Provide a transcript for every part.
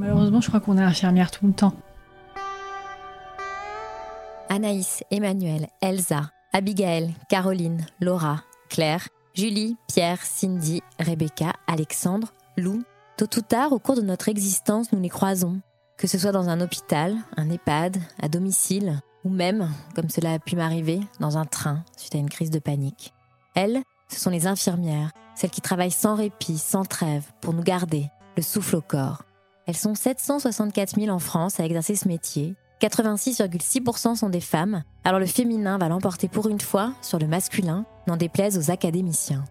Malheureusement, je crois qu'on est infirmière tout le temps. Anaïs, Emmanuel, Elsa, Abigail, Caroline, Laura, Claire, Julie, Pierre, Cindy, Rebecca, Alexandre, Lou. Tôt ou tard, au cours de notre existence, nous les croisons. Que ce soit dans un hôpital, un EHPAD, à domicile, ou même, comme cela a pu m'arriver, dans un train suite à une crise de panique. Elles, ce sont les infirmières, celles qui travaillent sans répit, sans trêve, pour nous garder, le souffle au corps. Elles sont 764 000 en France à exercer ce métier. 86,6% sont des femmes, alors le féminin va l'emporter pour une fois sur le masculin, n'en déplaise aux académiciens.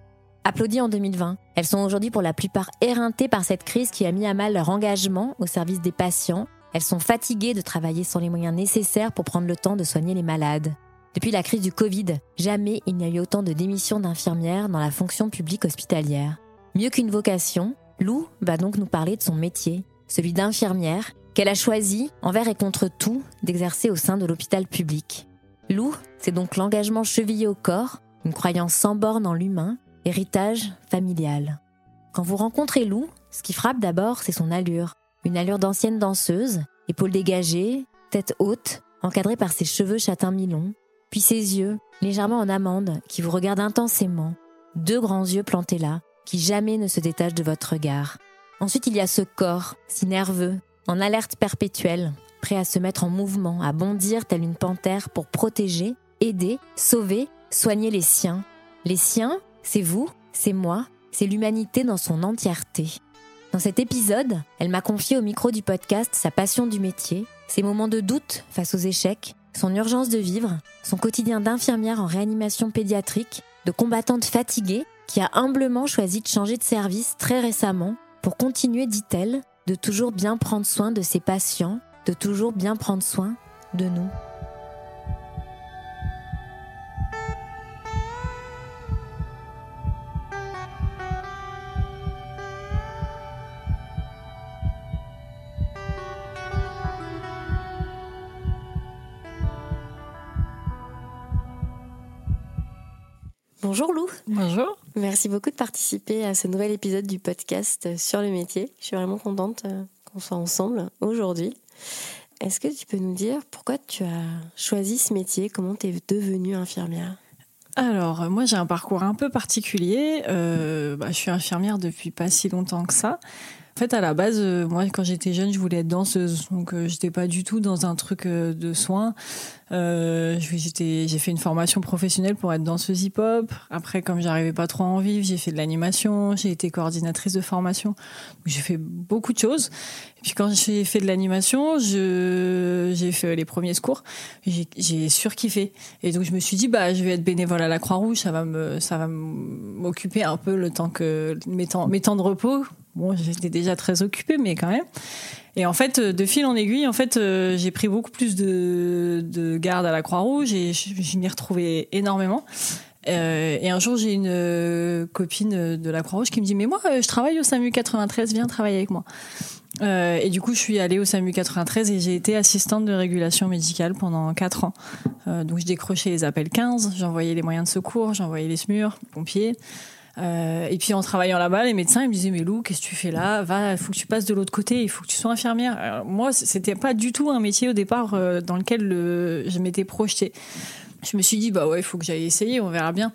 Applaudies en 2020, elles sont aujourd'hui pour la plupart éreintées par cette crise qui a mis à mal leur engagement au service des patients. Elles sont fatiguées de travailler sans les moyens nécessaires pour prendre le temps de soigner les malades. Depuis la crise du Covid, jamais il n'y a eu autant de démissions d'infirmières dans la fonction publique hospitalière. Mieux qu'une vocation, Lou va donc nous parler de son métier, celui d'infirmière, qu'elle a choisi, envers et contre tout, d'exercer au sein de l'hôpital public. Lou, c'est donc l'engagement chevillé au corps, une croyance sans borne en l'humain, héritage familial. Quand vous rencontrez Lou, ce qui frappe d'abord, c'est son allure. Une allure d'ancienne danseuse, épaules dégagées, tête haute, encadrée par ses cheveux châtain mi-longs, puis ses yeux, légèrement en amande, qui vous regardent intensément, deux grands yeux plantés là, qui jamais ne se détachent de votre regard. Ensuite, il y a ce corps, si nerveux, en alerte perpétuelle, prêt à se mettre en mouvement, à bondir telle une panthère pour protéger, aider, sauver, soigner les siens. Les siens, c'est vous, c'est moi, c'est l'humanité dans son entièreté. Dans cet épisode, elle m'a confié au micro du podcast sa passion du métier, ses moments de doute face aux échecs, son urgence de vivre, son quotidien d'infirmière en réanimation pédiatrique, de combattante fatiguée qui a humblement choisi de changer de service très récemment pour continuer, dit-elle, de toujours bien prendre soin de ses patients, de toujours bien prendre soin de nous. Bonjour Lou. Bonjour. Merci beaucoup de participer à ce nouvel épisode du podcast sur le métier. Je suis vraiment contente euh, qu'on soit ensemble aujourd'hui. Est-ce que tu peux nous dire pourquoi tu as choisi ce métier? Comment tu es devenue infirmière? Alors, moi j'ai un parcours un peu particulier. Euh, bah, je suis infirmière depuis pas si longtemps que ça. En fait, à la base, euh, moi, quand j'étais jeune, je voulais être danseuse. Donc, euh, j'étais pas du tout dans un truc euh, de soins. Euh, j'ai fait une formation professionnelle pour être danseuse hip-hop. Après, comme j'arrivais pas trop à en vivre, j'ai fait de l'animation. J'ai été coordinatrice de formation. J'ai fait beaucoup de choses. Et puis, quand j'ai fait de l'animation, j'ai fait les premiers secours. J'ai, j'ai surkiffé. Et donc, je me suis dit, bah, je vais être bénévole à la Croix-Rouge. Ça va me, ça va m'occuper un peu le temps que mes temps, mes temps de repos bon, j'étais déjà très occupée, mais quand même. Et en fait, de fil en aiguille, en fait, euh, j'ai pris beaucoup plus de, de garde à la Croix-Rouge et je, m'y retrouvais énormément. Euh, et un jour, j'ai une euh, copine de la Croix-Rouge qui me dit Mais moi, je travaille au SAMU 93, viens travailler avec moi. Euh, et du coup, je suis allée au SAMU 93 et j'ai été assistante de régulation médicale pendant 4 ans. Euh, donc, je décrochais les appels 15, j'envoyais les moyens de secours, j'envoyais les SMUR, pompiers. Euh, et puis en travaillant là-bas, les médecins ils me disaient mais Lou, qu'est-ce que tu fais là? Va, faut que tu passes de l'autre côté, il faut que tu sois infirmière. Alors, moi, c'était pas du tout un métier au départ euh, dans lequel le, je m'étais projetée. Je me suis dit bah ouais, il faut que j'aille essayer, on verra bien.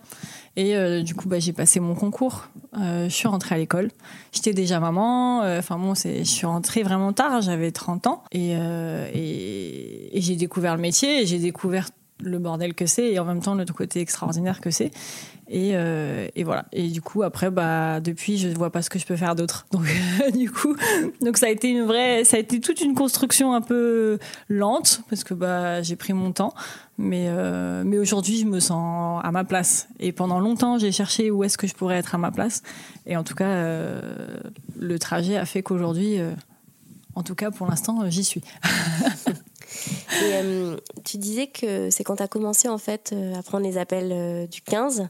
Et euh, du coup, bah, j'ai passé mon concours. Je suis rentrée à l'école. J'étais déjà maman. Enfin bon, je suis rentrée vraiment tard. J'avais 30 ans et, j'ai découvert le métier. J'ai découvert le bordel que c'est et en même temps le côté extraordinaire que c'est. Et, euh, et, voilà. Et du coup, après, bah, depuis, je ne vois pas ce que je peux faire d'autre. Donc, du coup, donc ça a été une vraie, ça a été toute une construction un peu lente parce que bah, j'ai pris mon temps. Mais, euh, mais aujourd'hui, je me sens à ma place. Et pendant longtemps, j'ai cherché où est-ce que je pourrais être à ma place. Et en tout cas, euh, le trajet a fait qu'aujourd'hui, En tout cas, pour l'instant, j'y suis. Et euh, tu disais que c'est quand tu as commencé en fait euh, à prendre les appels euh, du 15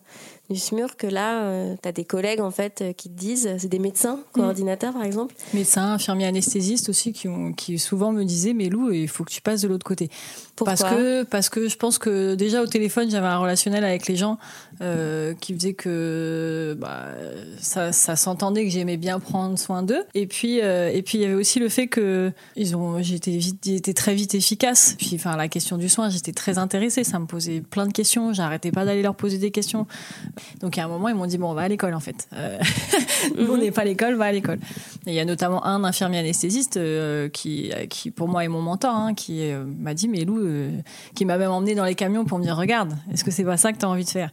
du SMUR que là, tu as des collègues en fait qui te disent, c'est des médecins, mm. coordinateurs par exemple Médecins, infirmiers anesthésistes aussi qui, ont, qui souvent me disaient, mais Lou, il faut que tu passes de l'autre côté. Pourquoi parce que, parce que je pense que déjà au téléphone, j'avais un relationnel avec les gens qui faisait que bah, ça, ça s'entendait que j'aimais bien prendre soin d'eux. Et puis, et puis il y avait aussi le fait que ils ont, j'étais j'étais très vite efficace. Puis, enfin, la question du soin, j'étais très intéressée. Ça me posait plein de questions. J'arrêtais pas d'aller leur poser des questions. Donc, à un moment, ils m'ont dit bon, on va à l'école en fait. Euh, nous, on n'est pas à l'école, va à l'école. il y a notamment un infirmier anesthésiste euh, qui, qui, pour moi, est mon mentor, hein, qui euh, m'a dit mais Lou, qui m'a même emmené dans les camions pour me dire regarde, est-ce que c'est pas ça que tu as envie de faire?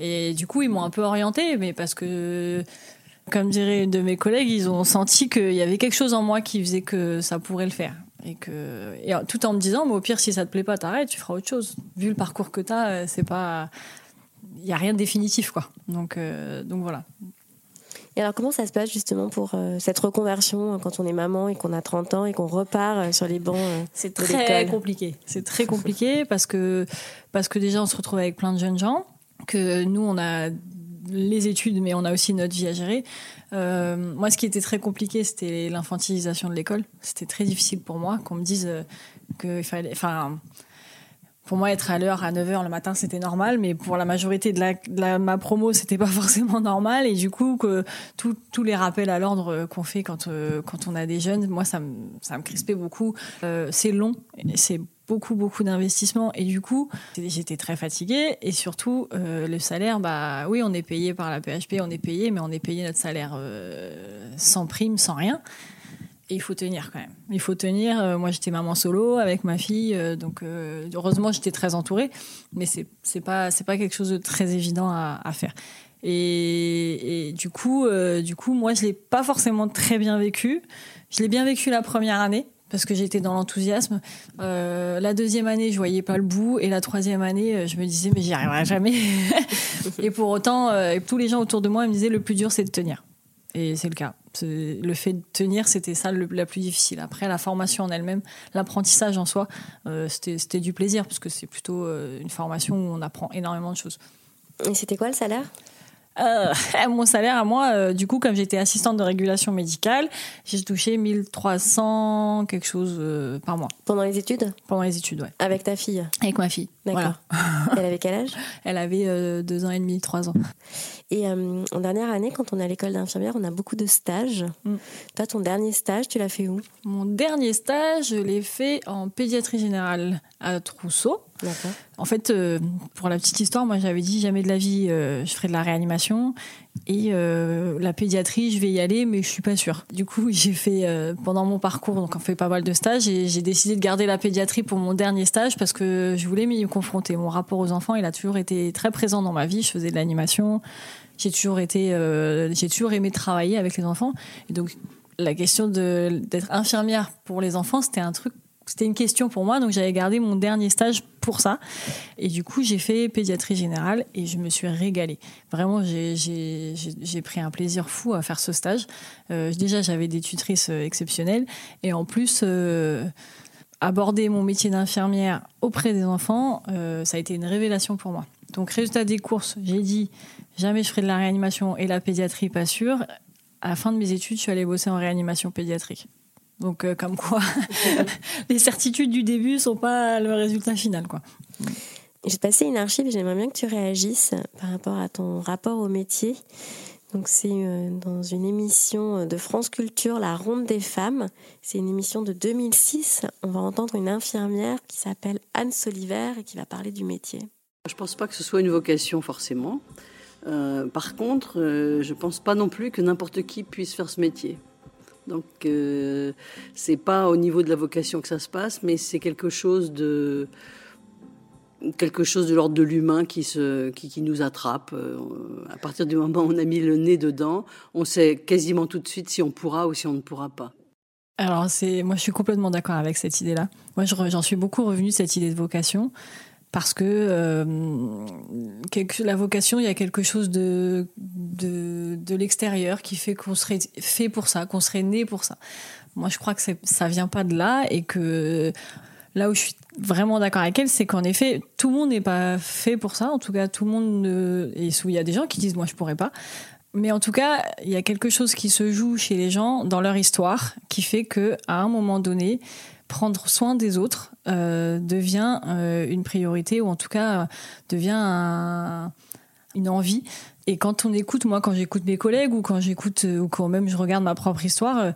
Et du coup, ils m'ont un peu orientée, mais parce que comme dirait de mes collègues, ils ont senti qu'il y avait quelque chose en moi qui faisait que ça pourrait le faire. Et, que, et tout en me disant, mais au pire, si ça te plaît pas, t'arrêtes, tu feras autre chose. Vu le parcours que t'as, euh, c'est pas. Il n'y a rien de définitif, quoi. Donc, euh, donc voilà. Et alors, comment ça se passe justement pour euh, cette reconversion quand on est maman et qu'on a 30 ans et qu'on repart sur les bancs C'est très compliqué. C'est très compliqué parce que, parce que déjà, on se retrouve avec plein de jeunes gens, que nous, on a les études, mais on a aussi notre vie à gérer. Euh, moi, ce qui était très compliqué, c'était l'infantilisation de l'école. C'était très difficile pour moi qu'on me dise euh, qu'il fallait. Enfin, pour moi, être à l'heure à 9h le matin, c'était normal, mais pour la majorité de, ma promo, c'était pas forcément normal. Et du coup, que tous les rappels à l'ordre qu'on fait quand, euh, on a des jeunes, moi, ça me, crispait beaucoup. c'est long, c'est beaucoup beaucoup d'investissements et du coup j'étais très fatiguée et surtout euh, le salaire bah oui on est payé par la PHP on est payé mais on est payé notre salaire euh, sans prime sans rien et il faut tenir quand même il faut tenir euh, moi j'étais maman solo avec ma fille donc heureusement j'étais très entourée mais c'est c'est pas c'est pas quelque chose de très évident à, faire et, du coup du coup moi je l'ai pas forcément très bien vécu je l'ai bien vécu la première année parce que j'étais dans l'enthousiasme. Euh, la deuxième année, je voyais pas le bout, et la troisième année, euh, je me disais mais j'y arriverai jamais. et pour autant, euh, tous les gens autour de moi me disaient le plus dur c'est de tenir. Et c'est le cas. Le fait de tenir, c'était ça le, la plus difficile. Après, la formation en elle-même, l'apprentissage en soi, c'était du plaisir parce que c'est plutôt une formation où on apprend énormément de choses. Et c'était quoi le salaire? Euh, mon salaire à moi, euh, du coup, comme j'étais assistante de régulation médicale, j'ai touché 1300 quelque chose euh, par mois. Pendant les études? Pendant les études, ouais. Avec ta fille? Avec ma fille. D'accord. Elle avait quel âge? Elle avait deux ans et demi, trois ans. Et en dernière année, quand on est à l'école d'infirmière, on a beaucoup de stages. Mm. Toi, ton dernier stage, tu l'as fait où? Mon dernier stage, je l'ai fait en pédiatrie générale à Trousseau. En fait, euh, pour la petite histoire, moi j'avais dit jamais de la vie, euh, je ferai de la réanimation et euh, la pédiatrie, je vais y aller, mais je suis pas sûre. Du coup, j'ai fait pendant mon parcours, donc on fait pas mal de stages, et j'ai décidé de garder la pédiatrie pour mon dernier stage parce que je voulais m'y confronter. Mon rapport aux enfants, il a toujours été très présent dans ma vie. Je faisais de l'animation, j'ai toujours été, j'ai toujours aimé travailler avec les enfants, et donc la question d'être infirmière pour les enfants, c'était un truc c'était une question pour moi, donc j'avais gardé mon dernier stage pour ça. Et du coup, j'ai fait pédiatrie générale et je me suis régalée. Vraiment, j'ai pris un plaisir fou à faire ce stage. Euh, déjà, j'avais des tutrices euh, exceptionnelles et en plus, euh, aborder mon métier d'infirmière auprès des enfants, ça a été une révélation pour moi. Donc, résultat des courses, j'ai dit jamais je ferai de la réanimation et la pédiatrie, pas sûr. À la fin de mes études, je suis allée bosser en réanimation pédiatrique. Donc, euh, comme quoi, les certitudes du début sont pas le résultat final, quoi. J'ai passé une archive et j'aimerais bien que tu réagisses par rapport à ton rapport au métier. Donc, c'est euh, dans une émission de France Culture, La Ronde des Femmes. C'est une émission de 2006. On va entendre une infirmière qui s'appelle Anne Soliver et qui va parler du métier. Je pense pas que ce soit une vocation forcément. Euh, par contre, je pense pas non plus que n'importe qui puisse faire ce métier. Donc, euh, c'est pas au niveau de la vocation que ça se passe, mais c'est quelque chose de quelque chose de l'ordre de l'humain qui, nous attrape. Euh, à partir du moment où on a mis le nez dedans, on sait quasiment tout de suite si on pourra ou si on ne pourra pas. Alors, c'est, moi, je suis complètement d'accord avec cette idée-là. Moi, j'en suis beaucoup revenu cette idée de vocation parce que euh, la vocation, il y a quelque chose de, de, l'extérieur qui fait qu'on serait fait pour ça, qu'on serait né pour ça. Moi, je crois que ça vient pas de là et que là où je suis vraiment d'accord avec elle, c'est qu'en effet, tout le monde n'est pas fait pour ça. En tout cas, tout le monde. Ne... Et il y a des gens qui disent moi, je pourrais pas. Mais en tout cas, il y a quelque chose qui se joue chez les gens dans leur histoire qui fait que à un moment donné, prendre soin des autres euh, devient euh, une priorité ou en tout cas devient une envie. Et quand on écoute, moi, quand j'écoute mes collègues ou quand j'écoute ou quand même je regarde ma propre histoire,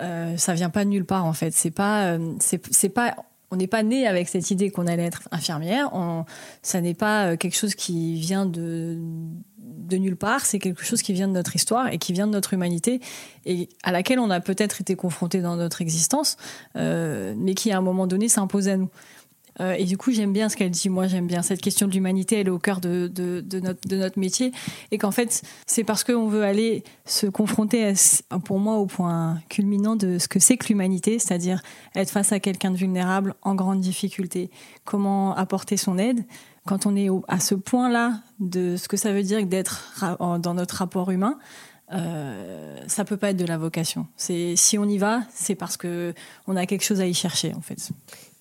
euh, ça vient pas de nulle part en fait. C'est pas, c'est pas on n'est pas né avec cette idée qu'on allait être infirmière. On, ça n'est pas quelque chose qui vient de, de nulle part, c'est quelque chose qui vient de notre histoire et qui vient de notre humanité et à laquelle on a peut-être été confronté dans notre existence, euh, mais qui à un moment donné s'impose à nous. Euh, et du coup, j'aime bien ce qu'elle dit. Moi, j'aime bien cette question de l'humanité. Elle est au cœur de, notre, métier. Et qu'en fait, c'est parce qu'on veut aller se confronter, pour moi, au point culminant de ce que c'est que l'humanité, c'est-à-dire être face à quelqu'un de vulnérable, en grande difficulté. Comment apporter son aide quand on est à ce point-là de ce que ça veut dire d'être dans notre rapport humain, euh, ça peut pas être de la vocation. Si on y va, c'est parce que on a quelque chose à y chercher en fait.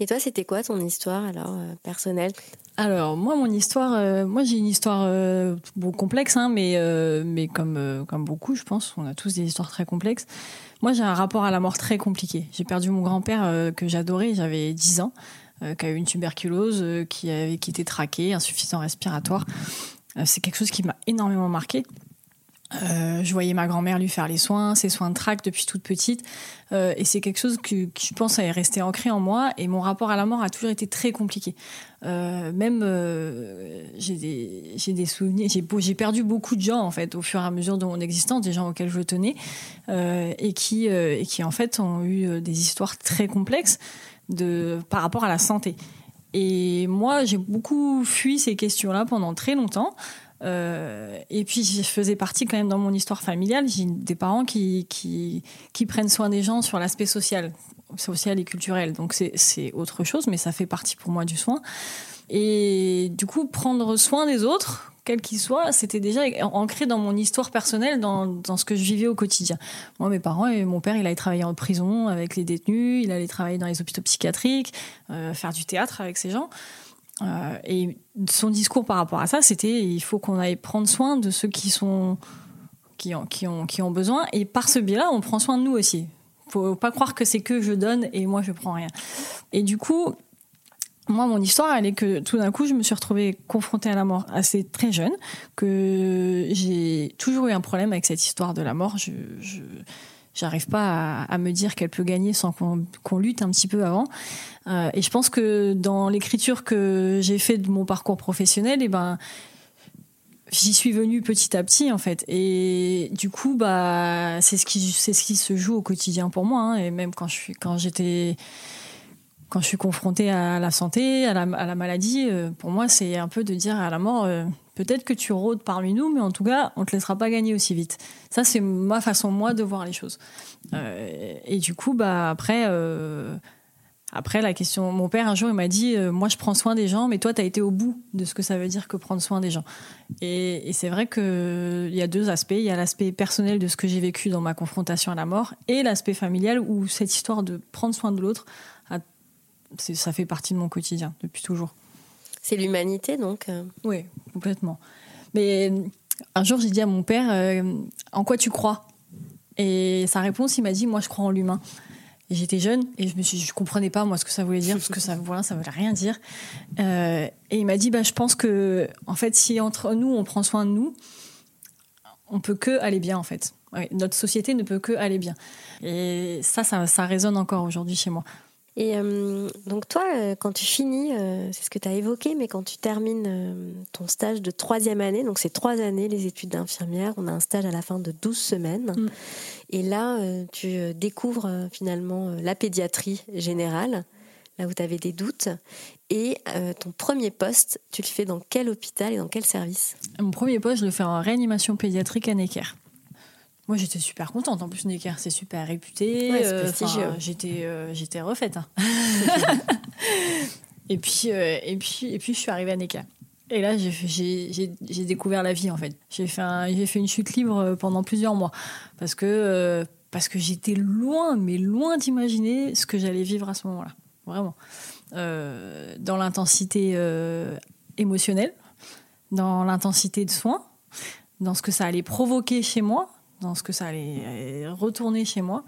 Et toi, c'était quoi ton histoire alors euh, personnelle? Alors moi, mon histoire, euh, moi j'ai une histoire euh, complexe, hein, mais mais comme comme beaucoup, je pense, on a tous des histoires très complexes. Moi, j'ai un rapport à la mort très compliqué. J'ai perdu mon grand-père que j'adorais, j'avais 10 ans. Euh, qui a eu une tuberculose, euh, qui, avait, qui était traquée, insuffisant respiratoire. Euh, c'est quelque chose qui m'a énormément marqué. Je voyais ma grand-mère lui faire les soins, ses soins de trac depuis toute petite. et c'est quelque chose que, je pense est resté ancré en moi. Et mon rapport à la mort a toujours été très compliqué. même, j'ai des, souvenirs. J'ai perdu beaucoup de gens, en fait, au fur et à mesure de mon existence, des gens auxquels je tenais. et, qui, en fait, ont eu des histoires très complexes par rapport à la santé. Et moi, j'ai beaucoup fui ces questions-là pendant très longtemps. Euh, et puis, je faisais partie quand même dans mon histoire familiale. J'ai des parents qui, qui, prennent soin des gens sur l'aspect social, social et culturel. Donc, c'est autre chose, mais ça fait partie pour moi du soin. Et du coup, prendre soin des autres, quel qu'il soit, c'était déjà ancré dans mon histoire personnelle, dans, dans, ce que je vivais au quotidien. Moi, mes parents et mon père, il allait travailler en prison avec les détenus, il allait travailler dans les hôpitaux psychiatriques, euh, faire du théâtre avec ces gens. Euh, et son discours par rapport à ça, c'était il faut qu'on aille prendre soin de ceux qui sont qui ont, qui ont, qui ont besoin. Et par ce biais-là, on prend soin de nous aussi. Faut pas croire que c'est que je donne et moi je prends rien. Et du coup, moi, mon histoire, elle est que tout d'un coup, je me suis retrouvée confrontée à la mort assez très jeune, que j'ai toujours eu un problème avec cette histoire de la mort. J'arrive pas à, me dire qu'elle peut gagner sans qu'on, lutte un petit peu avant. Euh, et je pense que dans l'écriture que j'ai fait de mon parcours professionnel, et eh ben j'y suis venue petit à petit en fait et du coup bah c'est ce qui c'est ce qui se joue au quotidien pour moi hein. et même quand je suis quand j'étais quand je suis confrontée à la santé, à la, maladie, euh, pour moi, c'est un peu de dire à la mort, euh, peut-être que tu rôdes parmi nous, mais en tout cas, on te laissera pas gagner aussi vite. Ça, c'est ma façon, moi, de voir les choses. Euh, et du coup, bah, après, après, la question, mon père, un jour, il m'a dit, moi, je prends soin des gens, mais toi, tu as été au bout de ce que ça veut dire que prendre soin des gens. Et, et c'est vrai qu'il y a deux aspects. Il y a l'aspect personnel de ce que j'ai vécu dans ma confrontation à la mort et l'aspect familial où cette histoire de prendre soin de l'autre ça fait partie de mon quotidien depuis toujours. C'est l'humanité donc euh. Oui, complètement. Mais euh, un jour, j'ai dit à mon père euh, En quoi tu crois? Et sa réponse, il m'a dit Moi, je crois en l'humain. Et j'étais jeune et je me suis, je comprenais pas moi ce que ça voulait dire parce que ça, voilà, ça voulait rien dire. et il m'a dit bah, je pense que en fait, si entre nous on prend soin de nous, on peut que aller bien en fait. notre société ne peut que aller bien. Et ça, ça, ça résonne encore aujourd'hui chez moi. Et euh, donc toi, euh, quand tu finis, euh, c'est ce que tu as évoqué, mais quand tu termines ton stage de troisième année, donc c'est trois années les études d'infirmière, on a un stage à la fin de 12 semaines, mm. et là tu découvres finalement la pédiatrie générale, là où tu avais des doutes, et ton premier poste, tu le fais dans quel hôpital et dans quel service? Mon premier poste, je le fais en réanimation pédiatrique à Necker. Moi, j'étais super contente. En plus, Necker, c'est super réputé. Euh, j'étais, euh, j'étais refaite. Hein. et puis, euh, et puis, et puis, je suis arrivée à Necker. Et là, j'ai découvert la vie, en fait. J'ai fait, j'ai fait une chute libre pendant plusieurs mois. Parce que parce que j'étais loin, mais loin d'imaginer ce que j'allais vivre à ce moment-là. Vraiment. Euh, dans l'intensité euh, émotionnelle, dans l'intensité de soins, dans ce que ça allait provoquer chez moi, dans ce que ça allait retourner chez moi.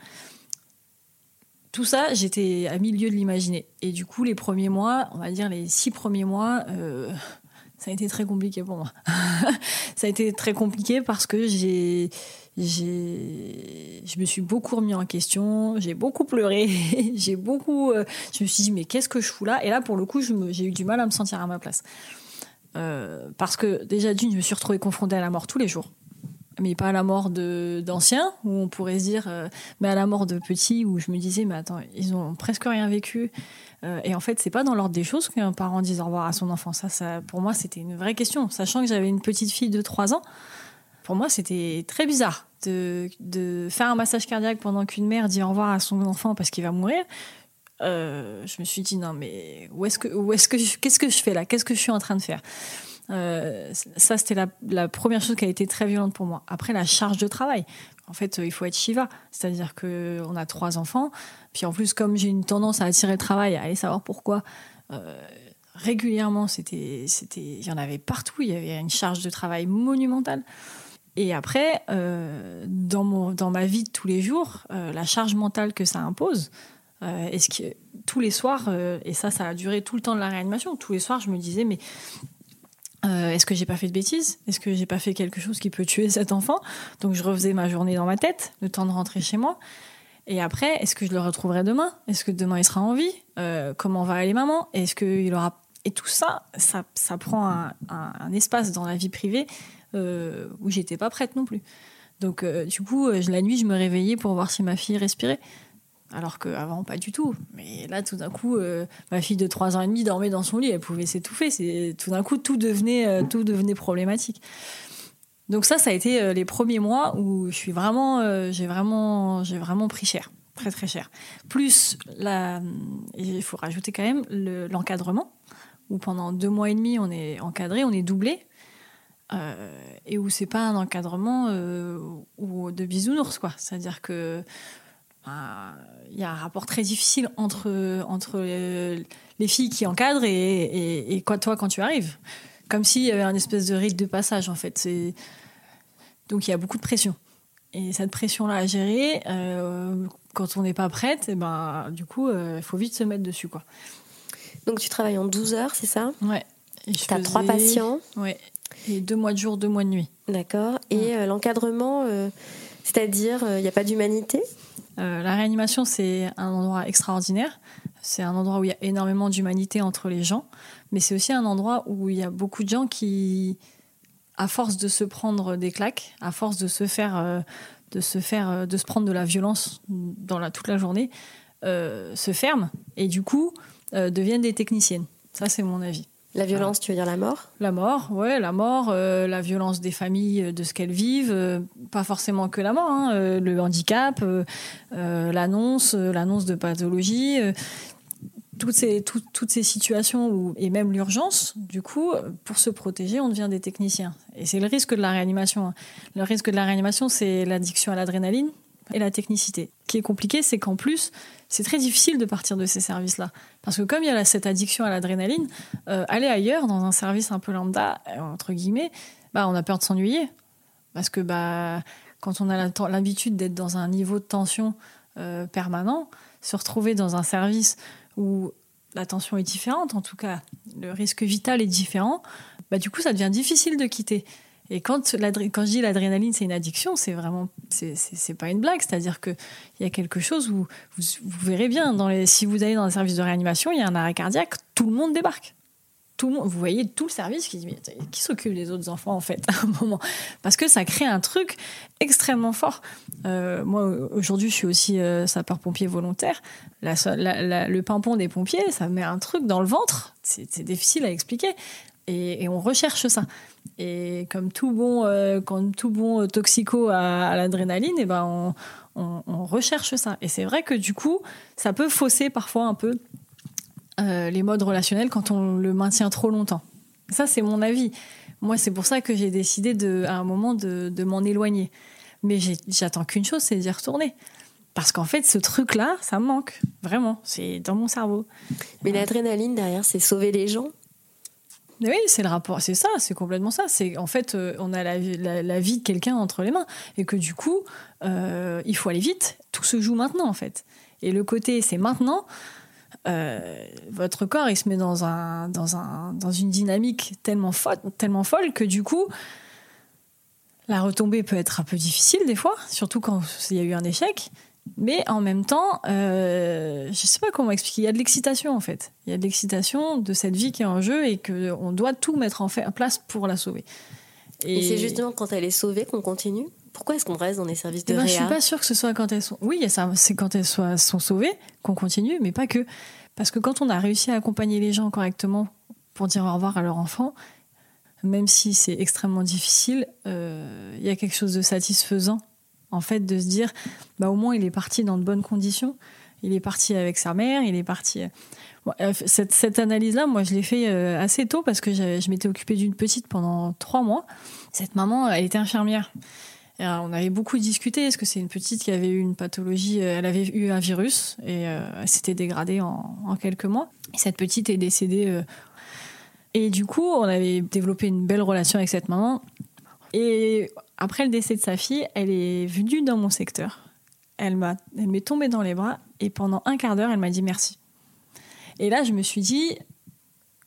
Tout ça, j'étais à milieu de l'imaginer. Et du coup, les premiers mois, on va dire les six premiers mois, euh, ça a été très compliqué pour moi. ça a été très compliqué parce que j'ai, j'ai, je me suis beaucoup remis en question, j'ai beaucoup pleuré, j'ai beaucoup, euh, je me suis dit mais qu'est-ce que je fous là? Et là, pour le coup, j'ai eu du mal à me sentir à ma place. Euh, parce que déjà d'une, je me suis retrouvée confrontée à la mort tous les jours mais pas à la mort d'anciens, où on pourrait se dire, euh, mais à la mort de petits, où je me disais, mais attends, ils ont presque rien vécu. Euh, et en fait, c'est pas dans l'ordre des choses qu'un parent dise au revoir à son enfant. Ça, ça pour moi, c'était une vraie question. Sachant que j'avais une petite fille de 3 ans, pour moi, c'était très bizarre de, de, faire un massage cardiaque pendant qu'une mère dit au revoir à son enfant parce qu'il va mourir. Euh, je me suis dit, non, mais où est-ce que, où est-ce que, qu'est-ce que je fais là? Qu'est-ce que je suis en train de faire? Euh, ça, c'était la, première chose qui a été très violente pour moi. Après, la charge de travail. En fait, il faut être Shiva. C'est-à-dire qu'on a trois enfants. Puis en plus, comme j'ai une tendance à attirer le travail, à aller savoir pourquoi, euh, régulièrement, c'était, c'était, il y en avait partout. Il y avait une charge de travail monumentale. Et après, euh, dans, mon, dans ma vie de tous les jours, la charge mentale que ça impose, est-ce que tous les soirs, et ça, ça a duré tout le temps de la réanimation, tous les soirs, je me disais, mais euh, est-ce que j'ai pas fait de bêtises? Est-ce que j'ai pas fait quelque chose qui peut tuer cet enfant? Donc je refaisais ma journée dans ma tête, le temps de rentrer chez moi. Et après, est-ce que je le retrouverai demain? Est-ce que demain il sera en vie? Euh, Comment va aller maman? Est-ce qu'il aura et tout ça, ça, prend un, espace dans la vie privée euh, où j'étais pas prête non plus. Donc du coup, la nuit, je me réveillais pour voir si ma fille respirait alors qu'avant pas du tout. Mais là, tout d'un coup, euh, ma fille de 3 ans et demi dormait dans son lit, elle pouvait s'étouffer. C'est tout d'un coup tout devenait euh, tout devenait problématique. Donc ça, ça a été euh, les premiers mois où je suis vraiment, j'ai vraiment, j'ai vraiment pris cher, très très cher. Plus la, il faut rajouter quand même l'encadrement où pendant deux mois et demi on est encadré, on est doublé. et où c'est pas un encadrement ou de bisounours quoi, c'est-à-dire que il y a un rapport très difficile entre, entre les filles qui encadrent et, et, quoi, toi quand tu arrives. Comme s'il y avait un espèce de rite de passage en fait. Donc il y a beaucoup de pression. Et cette pression-là à gérer, euh, quand on n'est pas prête, et eh ben, du coup, euh, il faut vite se mettre dessus. Quoi. Donc tu travailles en 12 heures, c'est ça? Ouais. Tu as trois patients Ouais. Et deux mois de jour, deux mois de nuit. D'accord. Et euh, l'encadrement, c'est-à-dire, il n'y a pas d'humanité? Euh, la réanimation, c'est un endroit extraordinaire. C'est un endroit où il y a énormément d'humanité entre les gens, mais c'est aussi un endroit où il y a beaucoup de gens qui, à force de se prendre des claques, à force de se faire, euh, de se faire, euh, de se prendre de la violence dans toute la journée, se ferment et du coup deviennent des techniciennes. Ça, c'est mon avis. La violence, tu veux dire la mort? La mort, ouais, la mort, euh, la violence des familles, euh, de ce qu'elles vivent, euh, pas forcément que la mort, hein, le handicap, l'annonce, l'annonce de pathologie, toutes ces, situations et même l'urgence, du coup, pour se protéger, on devient des techniciens. Et c'est le risque de la réanimation. Hein. Le risque de la réanimation, c'est l'addiction à l'adrénaline et la technicité. Ce qui est compliqué, c'est qu'en plus, c'est très difficile de partir de ces services-là. Parce que comme il y a cette addiction à l'adrénaline, euh, aller ailleurs, dans un service un peu lambda, euh, entre guillemets, bah, on a peur de s'ennuyer. Parce que bah, quand on a l'habitude d'être dans un niveau de tension euh, permanent, se retrouver dans un service où la tension est différente, en tout cas, le risque vital est différent, bah, du coup, ça devient difficile de quitter. Et quand, je dis l'adrénaline, c'est une addiction, c'est vraiment, c'est pas une blague. C'est-à-dire qu'il y a quelque chose où vous, verrez bien, si vous allez dans un service de réanimation, il y a un arrêt cardiaque, tout le monde débarque. Vous voyez tout le service qui dit mais qui s'occupe des autres enfants en fait à un moment parce que ça crée un truc extrêmement fort. Euh, moi aujourd'hui je suis aussi euh, sapeur pompier volontaire. Le pimpon des pompiers ça met un truc dans le ventre. C'est difficile à expliquer et, on recherche ça. Et comme tout bon, euh, comme tout bon toxico à, l'adrénaline, et eh ben on, recherche ça. Et c'est vrai que du coup, ça peut fausser parfois un peu euh, les modes relationnels quand on le maintient trop longtemps. Ça, c'est mon avis. Moi, c'est pour ça que j'ai décidé à un moment de, m'en éloigner. Mais j'attends qu'une chose, c'est d'y retourner. Parce qu'en fait, ce truc-là, ça me manque. Vraiment. C'est dans mon cerveau. Mais l'adrénaline derrière, c'est sauver les gens oui, c'est le rapport, c'est ça, c'est complètement ça. C'est en fait, euh, on a la, vie de quelqu'un entre les mains et que du coup, euh, il faut aller vite. Tout se joue maintenant en fait. Et le côté, c'est maintenant. Euh, votre corps, il se met dans un, dans un, dans une dynamique tellement folle, tellement folle que du coup, la retombée peut être un peu difficile des fois, surtout quand il y a eu un échec. Mais en même temps, euh, je sais pas comment expliquer. Il y a de l'excitation en fait. Il y a de l'excitation de cette vie qui est en jeu et qu'on doit tout mettre en, fait, en place pour la sauver. Et, c'est justement quand elle est sauvée qu'on continue? Pourquoi est-ce qu'on reste dans les services de eh ben, réa? Je suis pas sûre que ce soit quand elles sont. Oui, c'est quand elles sont, sont sauvées qu'on continue, mais pas que. Parce que quand on a réussi à accompagner les gens correctement pour dire au revoir à leur enfant, même si c'est extrêmement difficile, euh, il y a quelque chose de satisfaisant en fait, de se dire, bah, au moins, il est parti dans de bonnes conditions. Il est parti avec sa mère, il est parti. Euh, cette, analyse-là, moi, je l'ai fait euh, assez tôt parce que je, m'étais occupée d'une petite pendant trois mois. Cette maman, elle était infirmière. on avait beaucoup discuté. Est-ce que c'est une petite qui avait eu une pathologie euh, Elle avait eu un virus et elle s'était dégradée en, quelques mois. Et cette petite est décédée. et du coup, on avait développé une belle relation avec cette maman. Et après le décès de sa fille, elle est venue dans mon secteur. Elle m'a, elle m'est tombée dans les bras et pendant un quart d'heure, elle m'a dit merci. Et là, je me suis dit,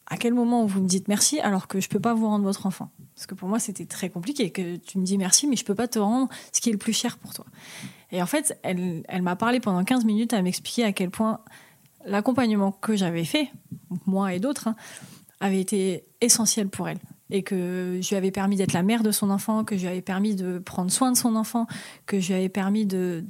à quel moment vous me dites merci alors que je peux pas vous rendre votre enfant? Parce que pour moi, c'était très compliqué que tu me dis merci, mais je peux pas te rendre ce qui est le plus cher pour toi. Et en fait, elle, elle m'a parlé pendant 15 minutes à m'expliquer à quel point l'accompagnement que j'avais fait, moi et d'autres, hein, avait été essentiel pour elle et que je lui avais permis d'être la mère de son enfant, que je lui avais permis de prendre soin de son enfant, que je lui avais permis de,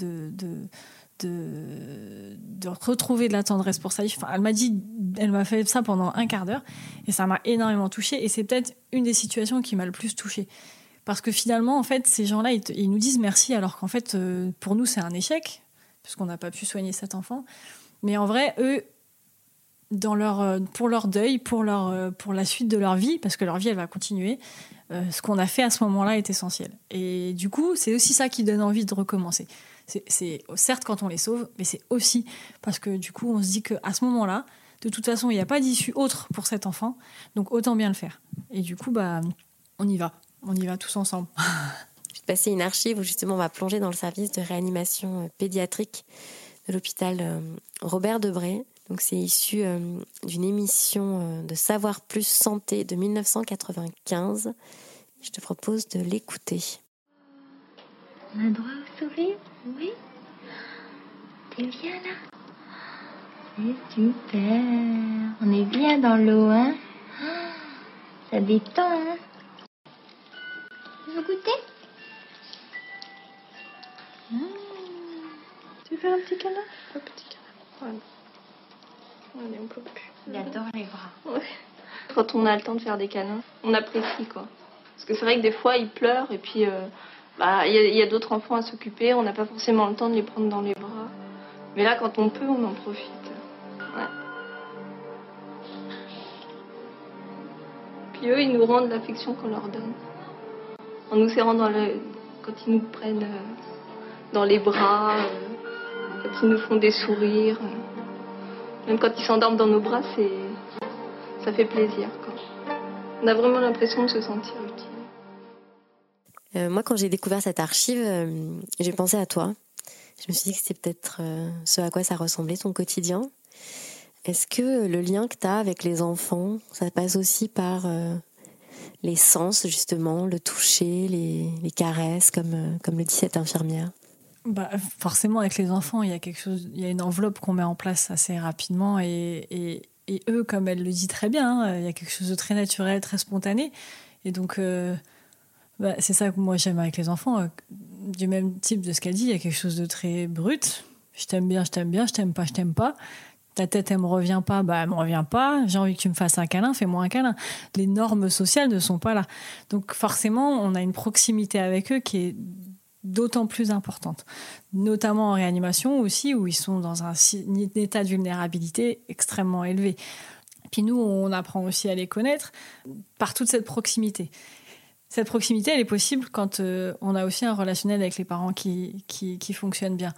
retrouver de la tendresse pour sa vie. Enfin, elle m'a dit, elle m'a fait ça pendant un quart d'heure et ça m'a énormément touchée et c'est peut-être une des situations qui m'a le plus touchée. Parce que finalement, en fait, ces gens-là, ils, nous disent merci alors qu'en fait, euh, pour nous, c'est un échec, puisqu'on n'a pas pu soigner cet enfant. Mais en vrai, eux, euh, pour leur deuil, euh, pour la suite de leur vie, parce que leur vie, elle va continuer. Euh, ce qu'on a fait à ce moment-là est essentiel. Et du coup, c'est aussi ça qui donne envie de recommencer. C'est certes quand on les sauve, mais c'est aussi parce que du coup, on se dit qu'à ce moment-là, de toute façon, il n'y a pas d'issue autre pour cet enfant, donc autant bien le faire. Et du coup, bah, on y va. On y va tous ensemble. Je vais passer une archive où justement on va plonger dans le service de réanimation pédiatrique de l'hôpital Robert Debré. Donc c'est issu euh, d'une émission euh, de Savoir Plus Santé de 1995. Je te propose de l'écouter. On a droit au sourire Oui. T'es bien là C'est super. On est bien dans l'eau, hein Ça détend, hein Tu veux mmh. Tu veux un petit câlin? Un petit câlin. Voilà. Il adore les bras. Quand on a le temps de faire des câlins, on apprécie quoi. Parce que c'est vrai que des fois, il pleure et puis euh, bah, il y a, d'autres enfants à s'occuper. On n'a pas forcément le temps de les prendre dans les bras. Mais là, quand on peut, on en profite. Puis eux, ils nous rendent l'affection qu'on leur donne. En nous serrant dans le... quand ils nous prennent euh, dans les bras, euh, quand ils nous font des sourires. Même quand ils s'endorment dans nos bras, c'est ça fait plaisir. On a vraiment l'impression de se sentir utile. Euh, moi, quand j'ai découvert cette archive, euh, j'ai pensé à toi. Je me suis dit que c'était peut-être euh, ce à quoi ça ressemblait ton quotidien. Est-ce que le lien que tu as avec les enfants, ça passe aussi par les sens, justement, le toucher, les, caresses, comme, comme le dit cette infirmière? Bah, forcément, avec les enfants, il y a quelque chose, il y a une enveloppe qu'on met en place assez rapidement et, eux, comme elle le dit très bien, hein, il y a quelque chose de très naturel, très spontané. Et donc, euh, bah, c'est ça que moi j'aime avec les enfants. Du même type de ce qu'elle dit, il y a quelque chose de très brut. Je t'aime bien, je t'aime bien, je t'aime pas, je t'aime pas. Ta tête, elle me revient pas, bah, elle me revient pas. J'ai envie que tu me fasses un câlin, fais-moi un câlin. Les normes sociales ne sont pas là. Donc, forcément, on a une proximité avec eux qui est d'autant plus importante, notamment en réanimation aussi, où ils sont dans un, état de vulnérabilité extrêmement élevé. Puis nous, on apprend aussi à les connaître par toute cette proximité. cette proximité, elle est possible quand euh, on a aussi un relationnel avec les parents qui, qui, qui fonctionne bien.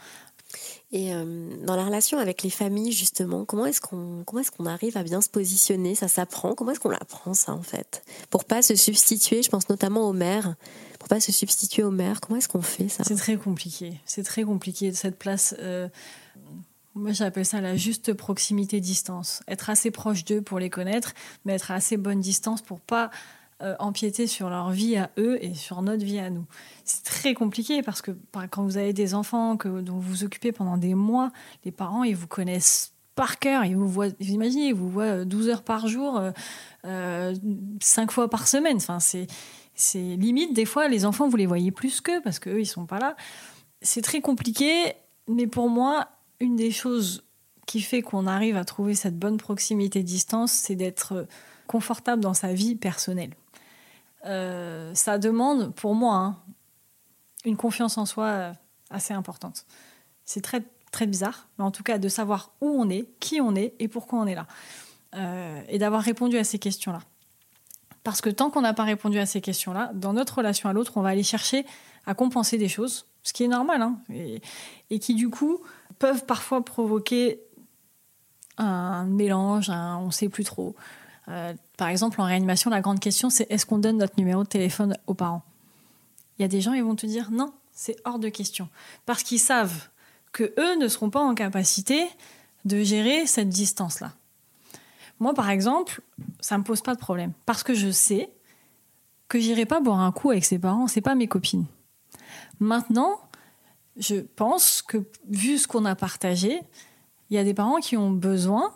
Et euh, dans la relation avec les familles, justement, comment est-ce qu'on comment est-ce qu'on arrive à bien se positionner? Ça s'apprend? Comment est-ce qu'on l'apprend ça en fait? Pour pas se substituer, je pense notamment aux mères. Pour pas se substituer aux mères, comment est-ce qu'on fait ça? C'est très compliqué. C'est très compliqué cette place. Euh, moi, j'appelle ça la juste proximité distance. Être assez proche d'eux pour les connaître, mais être à assez bonne distance pour pas euh, empiéter sur leur vie à eux et sur notre vie à nous. C'est très compliqué parce que quand vous avez des enfants que, dont vous vous occupez pendant des mois, les parents, ils vous connaissent par cœur, ils vous voient, vous imaginez, ils vous voient 12 heures par jour, euh, euh, 5 fois par semaine. Enfin, c'est, c'est limite, des fois, les enfants, vous les voyez plus qu'eux parce qu'eux, ils sont pas là. C'est très compliqué, mais pour moi, une des choses qui fait qu'on arrive à trouver cette bonne proximité distance, c'est d'être confortable dans sa vie personnelle. Euh, ça demande, pour moi, hein, une confiance en soi euh, assez importante. C'est très, très bizarre, mais en tout cas, de savoir où on est, qui on est et pourquoi on est là. Euh, et d'avoir répondu à ces questions-là. Parce que tant qu'on n'a pas répondu à ces questions-là, dans notre relation à l'autre, on va aller chercher à compenser des choses, ce qui est normal, hein, et, qui du coup peuvent parfois provoquer un mélange, un on ne sait plus trop, euh, par exemple, en réanimation, la grande question, c'est est-ce qu'on donne notre numéro de téléphone aux parents? Il y a des gens, ils vont te dire non, c'est hors de question. Parce qu'ils savent que eux ne seront pas en capacité de gérer cette distance-là. Moi, par exemple, ça ne me pose pas de problème. Parce que je sais que j'irai pas boire un coup avec ses parents, c'est pas mes copines. Maintenant, je pense que vu ce qu'on a partagé, il y a des parents qui ont besoin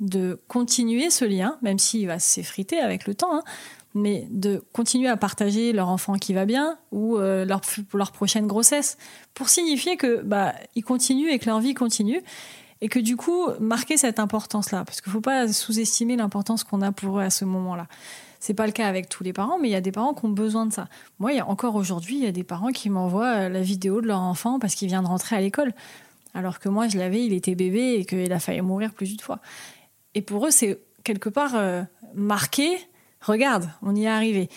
de continuer ce lien, même s'il va s'effriter avec le temps, hein, mais de continuer à partager leur enfant qui va bien ou euh, leur, leur prochaine grossesse, pour signifier que bah, ils continuent et que leur vie continue, et que du coup, marquer cette importance-là, parce qu'il ne faut pas sous-estimer l'importance qu'on a pour eux à ce moment-là. C'est pas le cas avec tous les parents, mais il y a des parents qui ont besoin de ça. Moi, y a encore aujourd'hui, il y a des parents qui m'envoient euh, la vidéo de leur enfant parce qu'il vient de rentrer à l'école, alors que moi, je l'avais, il était bébé et qu'il a failli mourir plus d'une fois. Et pour eux, c'est quelque part euh, marqué. Regarde, on y est arrivé.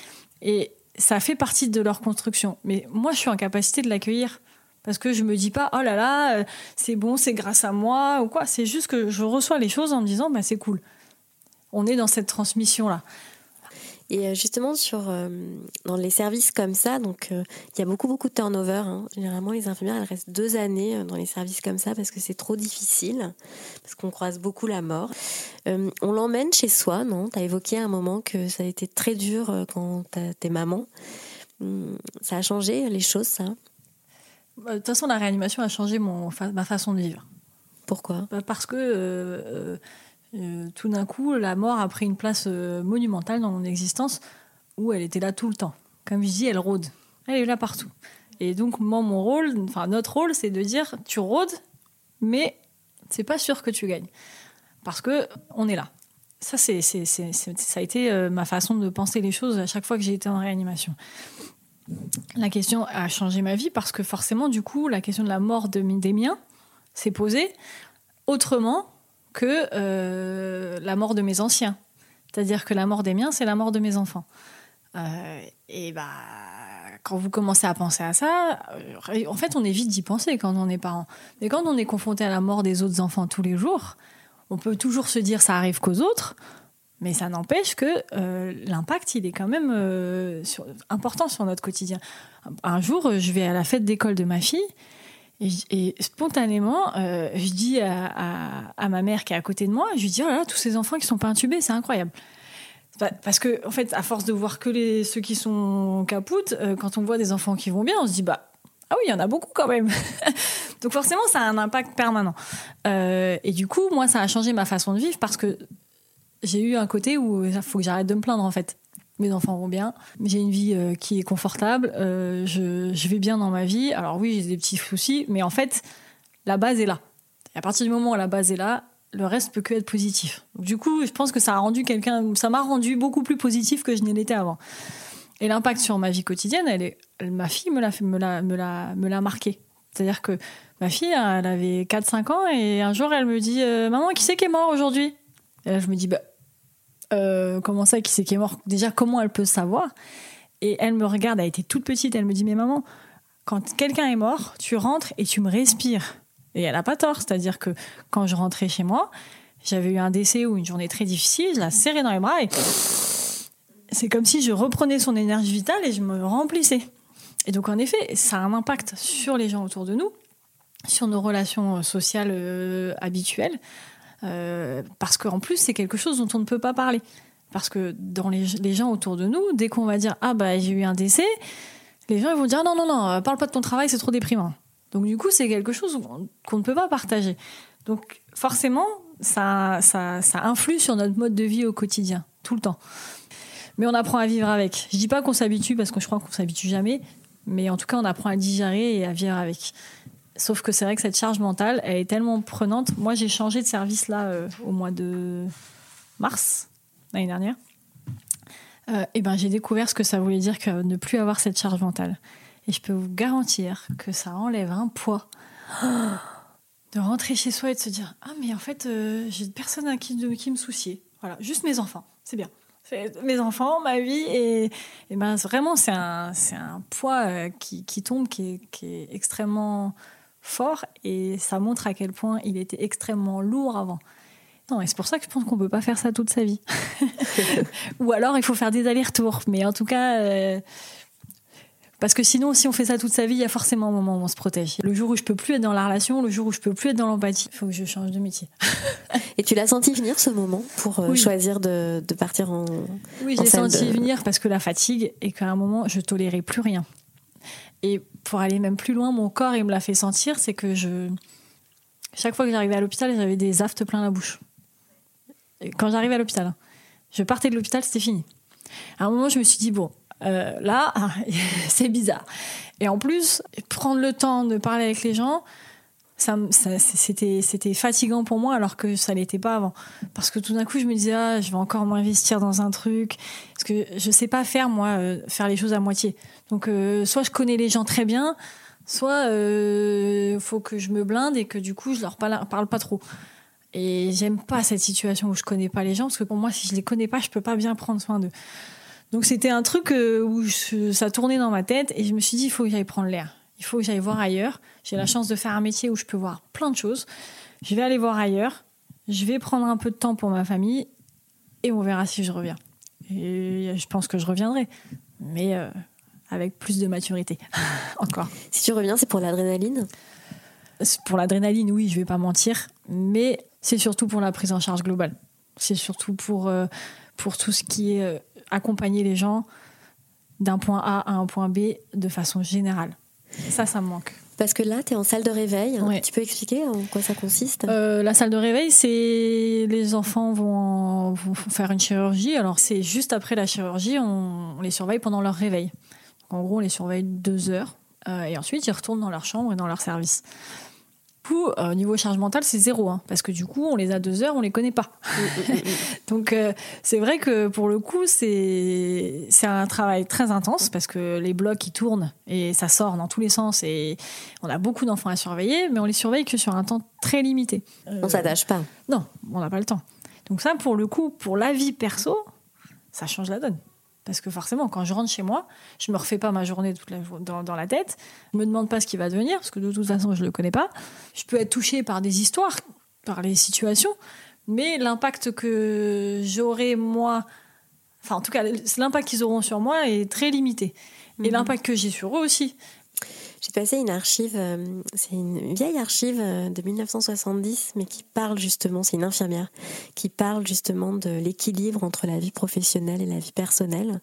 Et ça fait partie de leur construction. Mais moi, je suis en capacité de l'accueillir. Parce que je me dis pas, oh là là, euh, c'est bon, c'est grâce à moi ou quoi. C'est juste que je reçois les choses en me disant, bah, c'est cool. On est dans cette transmission-là. Et euh, justement, sur, euh, dans les services comme ça, donc euh, il y a beaucoup, beaucoup de turnover. Hein. Généralement, les infirmières, elles restent deux années dans les services comme ça parce que c'est trop difficile, parce qu'on croise beaucoup la mort. on l'emmène chez soi, non? Tu as évoqué à un moment que ça a été très dur quand t'es maman. Hum, ça a changé les choses, ça? Bah, De toute façon, la réanimation a changé mon, ma façon de vivre. Pourquoi? Bah, Parce que euh, tout d'un coup, la mort a pris une place euh, monumentale dans mon existence où elle était là tout le temps. Comme je dis, elle rôde. Elle est là partout. Et donc, moi, mon rôle, enfin, notre rôle, c'est de dire tu rôdes, mais c'est pas sûr que tu gagnes. Parce que on est là. Ça, c'est, ça a été euh, ma façon de penser les choses à chaque fois que j'ai été en réanimation. La question a changé ma vie parce que forcément, du coup, la question de la mort de, des miens s'est posée autrement que euh, la mort de mes anciens. C'est-à-dire que la mort des miens, c'est la mort de mes enfants. Euh, et bah, quand vous commencez à penser à ça, euh, en fait, on évite d'y penser quand on est parent. Mais quand on est confronté à la mort des autres enfants tous les jours, on peut toujours se dire ça arrive qu'aux autres, mais ça n'empêche que l'impact, il est quand même important sur notre quotidien. Un jour, je vais à la fête d'école de ma fille et, spontanément, euh, je dis à, ma mère qui est à côté de moi, je lui dis, oh là là, tous ces enfants qui sont pas intubés, c'est incroyable. Parce que, en fait, à force de voir que ceux qui sont capoutes, euh, quand on voit des enfants qui vont bien, on se dit, bah, ah oui, il y en a beaucoup quand même. Donc forcément, ça a un impact permanent. Euh, et du coup, moi, ça a changé ma façon de vivre parce que j'ai eu un côté où il faut que j'arrête de me plaindre, en fait mes enfants vont bien, j'ai une vie euh, qui est confortable, euh, je, vais bien dans ma vie. Alors oui, j'ai des petits soucis, mais en fait, la base est là. Et à partir du moment où la base est là, le reste peut que être positif. du coup, je pense que ça a rendu quelqu'un, ça m'a rendu beaucoup plus positif que je ne l'étais avant. Et l'impact sur ma vie quotidienne, elle est, ma fille me l'a, me l'a, me l'a, me l'a marqué. C'est-à-dire que ma fille, elle avait 4-5 ans et un jour, elle me dit euh, Maman, qui c'est qui est mort aujourd'hui? Et là, je me dis bah, euh, comment ça, qui c'est qui est mort Déjà, comment elle peut savoir? Et elle me regarde, elle était toute petite, elle me dit, mais maman, quand quelqu'un est mort, tu rentres et tu me respires. Et elle n'a pas tort, c'est-à-dire que quand je rentrais chez moi, j'avais eu un décès ou une journée très difficile, je la serrais dans les bras et c'est comme si je reprenais son énergie vitale et je me remplissais. Et donc en effet, ça a un impact sur les gens autour de nous, sur nos relations sociales euh, habituelles, euh, parce qu'en plus c'est quelque chose dont on ne peut pas parler. Parce que dans les, gens autour de nous, dès qu'on va dire ah bah j'ai eu un décès, les gens ils vont dire non non non, euh, parle pas de ton travail, c'est trop déprimant. Donc du coup c'est quelque chose qu'on ne peut pas partager. Donc forcément ça, ça, ça influe sur notre mode de vie au quotidien, tout le temps. Mais on apprend à vivre avec. Je dis pas qu'on s'habitue parce que je crois qu'on s'habitue jamais, mais en tout cas on apprend à digérer et à vivre avec. Sauf que c'est vrai que cette charge mentale, elle est tellement prenante. Moi, j'ai changé de service là euh, au mois de mars l'année dernière. Euh, et ben, j'ai découvert ce que ça voulait dire que ne plus avoir cette charge mentale. Et je peux vous garantir que ça enlève un poids. de rentrer chez soi et de se dire ah mais en fait euh, j'ai personne à qui, de, qui me soucier. Voilà, juste mes enfants, c'est bien. Mes enfants, ma vie et, et ben vraiment c'est un un poids euh, qui, qui tombe qui est, qui est extrêmement fort et ça montre à quel point il était extrêmement lourd avant. Non, et c'est pour ça que je pense qu'on peut pas faire ça toute sa vie. Ou alors il faut faire des allers-retours. Mais en tout cas, euh, parce que sinon, si on fait ça toute sa vie, il y a forcément un moment où on se protège. Le jour où je peux plus être dans la relation, le jour où je peux plus être dans l'empathie, il faut que je change de métier. Et tu l'as senti venir ce moment pour euh, Oui. choisir de, de partir en. Oui, j'ai senti de- venir parce que la fatigue et qu'à un moment, je tolérais plus rien. Et pour aller même plus loin, mon corps, il me l'a fait sentir, c'est que je. Chaque fois que j'arrivais à l'hôpital, j'avais des aftes plein la bouche. Quand j'arrivais à l'hôpital, hein, je partais de l'hôpital, c'était fini. À un moment, je me suis dit, bon, euh, là, c'est bizarre. Et en plus, prendre le temps de parler avec les gens, c'était, fatigant pour moi alors que ça l'était pas avant. Parce que tout d'un coup, je me disais, ah, je vais encore m'investir dans un truc. Parce que je sais pas faire, moi, euh, faire les choses à moitié. Donc, euh, soit je connais les gens très bien, soit il faut que je me blinde et que du coup, je leur parle, pas trop. Et j'aime pas cette situation où je connais pas les gens, parce que pour moi, si je les connais pas, je peux pas bien prendre soin d'eux. Donc c'était un truc euh, où ça tournait dans ma tête et je me suis dit, il faut que j'aille prendre l'air. Il faut que j'aille voir ailleurs. J'ai la chance de faire un métier où je peux voir plein de choses. Je vais aller voir ailleurs. Je vais prendre un peu de temps pour ma famille et on verra si je reviens. Et je pense que je reviendrai, mais euh, avec plus de maturité. Encore. Si tu reviens, c'est pour l'adrénaline? Pour l'adrénaline, oui, je vais pas mentir, mais c'est surtout pour la prise en charge globale. C'est surtout pour, euh, pour tout ce qui est euh, accompagner les gens d'un point A à un point B de façon générale. Ça, ça me manque. Parce que là, tu es en salle de réveil. Ouais. Tu peux expliquer en quoi ça consiste? Euh, la salle de réveil, c'est les enfants vont, en- vont faire une chirurgie. Alors c'est juste après la chirurgie, on, on les surveille pendant leur réveil. Donc, en gros, on les surveille deux heures euh, et ensuite ils retournent dans leur chambre et dans leur service. Coup, euh, niveau charge mentale, c'est zéro, hein, parce que du coup, on les a deux heures, on les connaît pas. Donc euh, c'est vrai que pour le coup, c'est c'est un travail très intense parce que les blocs ils tournent et ça sort dans tous les sens et on a beaucoup d'enfants à surveiller, mais on les surveille que sur un temps très limité. On s'attache pas. Non, on n'a pas le temps. Donc ça, pour le coup, pour la vie perso, ça change la donne. Parce que forcément, quand je rentre chez moi, je me refais pas ma journée toute la, dans, dans la tête. Je me demande pas ce qui va devenir, parce que de toute façon, je le connais pas. Je peux être touchée par des histoires, par les situations, mais l'impact que j'aurai moi, enfin en tout cas, l'impact qu'ils auront sur moi est très limité. Et l'impact que j'ai sur eux aussi. J'ai passé une archive, euh, c'est une vieille archive euh, de 1970, mais qui parle justement, c'est une infirmière, qui parle justement de l'équilibre entre la vie professionnelle et la vie personnelle.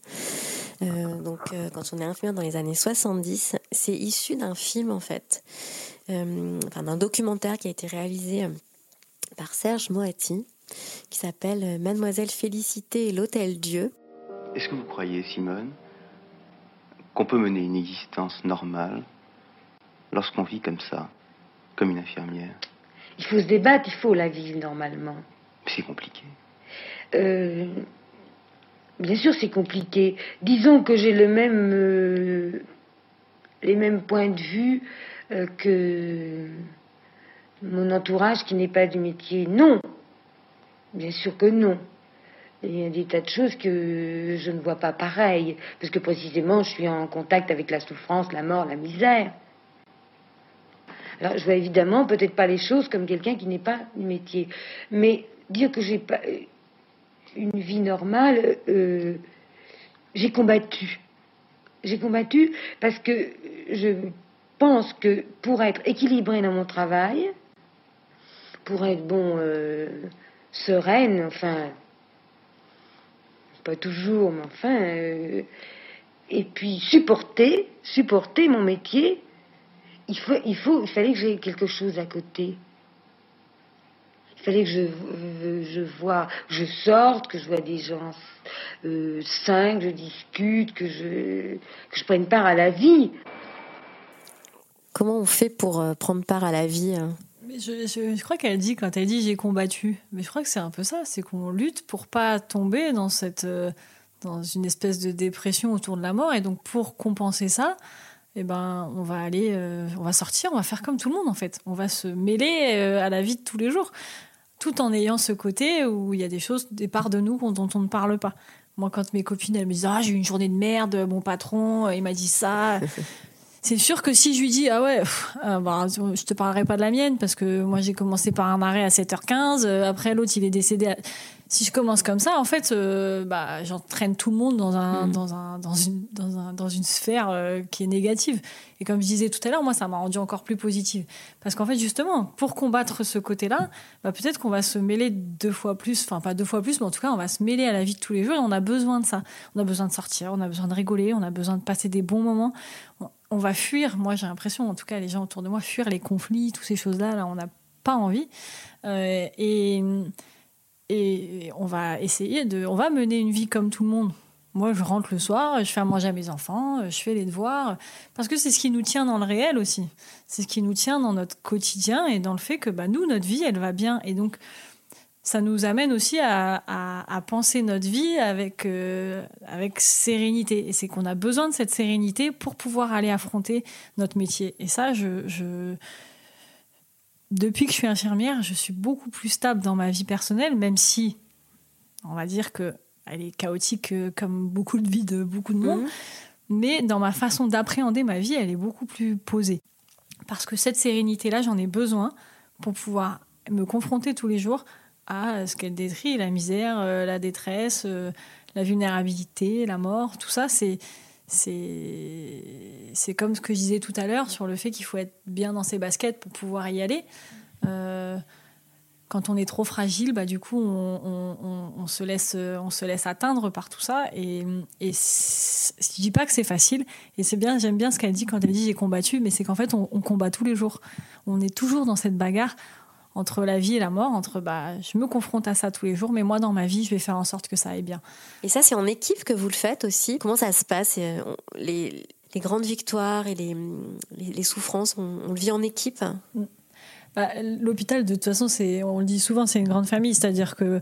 Euh, donc, quand on est infirmière dans les années 70, c'est issu d'un film en fait, enfin d'un documentaire qui a été réalisé par Serge Moati, qui s'appelle Mademoiselle Félicité et l'Hôtel Dieu. Est-ce que vous croyez, Simone, qu'on peut mener une existence normale lorsqu'on vit comme ça, comme une infirmière Il faut se débattre, il faut la vivre normalement. C'est compliqué. Euh, bien sûr, c'est compliqué. Disons que j'ai le même, euh, les mêmes points de vue euh, que mon entourage qui n'est pas du métier. Non, bien sûr que non. Il y a des tas de choses que je ne vois pas pareilles, parce que précisément je suis en contact avec la souffrance, la mort, la misère. Alors je vois évidemment peut-être pas les choses comme quelqu'un qui n'est pas du métier, mais dire que j'ai pas euh, une vie normale, euh, j'ai combattu. J'ai combattu parce que je pense que pour être équilibré dans mon travail, pour être bon euh, sereine, enfin pas toujours, mais enfin, et puis supporter, supporter mon métier, il faut, il faut, il fallait que j'ai quelque chose à côté. Il fallait que je, je vois, je sorte, que je vois des gens euh, sains, que je discute, que je, que je prenne part à la vie. Comment on fait pour euh, prendre part à la vie hein? Je, je, crois qu'elle dit, quand elle dit j'ai combattu, mais je crois que c'est un peu ça, c'est qu'on lutte pour pas tomber dans, cette, euh, dans une espèce de dépression autour de la mort. Et donc pour compenser ça, eh ben, on va aller, euh, on va sortir, on va faire comme tout le monde en fait. On va se mêler euh, à la vie de tous les jours, tout en ayant ce côté où il y a des choses, des parts de nous dont on ne parle pas. Moi, quand mes copines, elles me disent Ah, j'ai eu une journée de merde, mon patron, il m'a dit ça. c'est sûr que si je lui dis ah ouais euh, bah, je te parlerai pas de la mienne parce que moi j'ai commencé par un arrêt à 7h15 euh, après l'autre il est décédé à si je commence comme ça, en fait, euh, bah, j'entraîne tout le monde dans, un, mm. dans, un, dans, une, dans, un, dans une sphère euh, qui est négative. Et comme je disais tout à l'heure, moi, ça m'a rendu encore plus positive. Parce qu'en fait, justement, pour combattre ce côté-là, bah, peut-être qu'on va se mêler deux fois plus, enfin pas deux fois plus, mais en tout cas, on va se mêler à la vie de tous les jours et on a besoin de ça. On a besoin de sortir, on a besoin de rigoler, on a besoin de passer des bons moments. On, va fuir, moi j'ai l'impression, en tout cas, les gens autour de moi, fuir les conflits, toutes ces choses-là, là, on n'a pas envie. Euh, et et on va essayer de. On va mener une vie comme tout le monde. Moi, je rentre le soir, je fais à manger à mes enfants, je fais les devoirs, parce que c'est ce qui nous tient dans le réel aussi. C'est ce qui nous tient dans notre quotidien et dans le fait que bah, nous, notre vie, elle va bien. Et donc, ça nous amène aussi à, penser notre vie avec, euh, avec sérénité. Et c'est qu'on a besoin de cette sérénité pour pouvoir aller affronter notre métier. Et ça, je, depuis que je suis infirmière, je suis beaucoup plus stable dans ma vie personnelle, même si, on va dire que elle est chaotique euh, comme beaucoup de vies de beaucoup de monde. Mhm. Mais dans ma façon d'appréhender ma vie, elle est beaucoup plus posée. Parce que cette sérénité-là, j'en ai besoin pour pouvoir me confronter tous les jours à ce qu'elle détruit, la misère, euh, la détresse, euh, la vulnérabilité, la mort. Tout ça, c'est c'est comme ce que je disais tout à l'heure sur le fait qu'il faut être bien dans ses baskets pour pouvoir y aller. Euh, quand on est trop fragile, bah, du coup, on, se laisse, on se laisse atteindre par tout ça. Et, et je dis pas que c'est facile. Et c'est bien, j'aime bien ce qu'elle dit quand elle dit j'ai combattu, mais c'est qu'en fait, on, combat tous les jours. On est toujours dans cette bagarre entre la vie et la mort, entre bah, je me confronte à ça tous les jours, mais moi dans ma vie, je vais faire en sorte que ça aille bien. Et ça, c'est en équipe que vous le faites aussi? Comment ça se passe? Euh, les, les, grandes victoires et les, les, souffrances, on, le vit en équipe? Mm. bah, L'hôpital, de toute façon, on le dit souvent, c'est une grande famille, c'est-à-dire que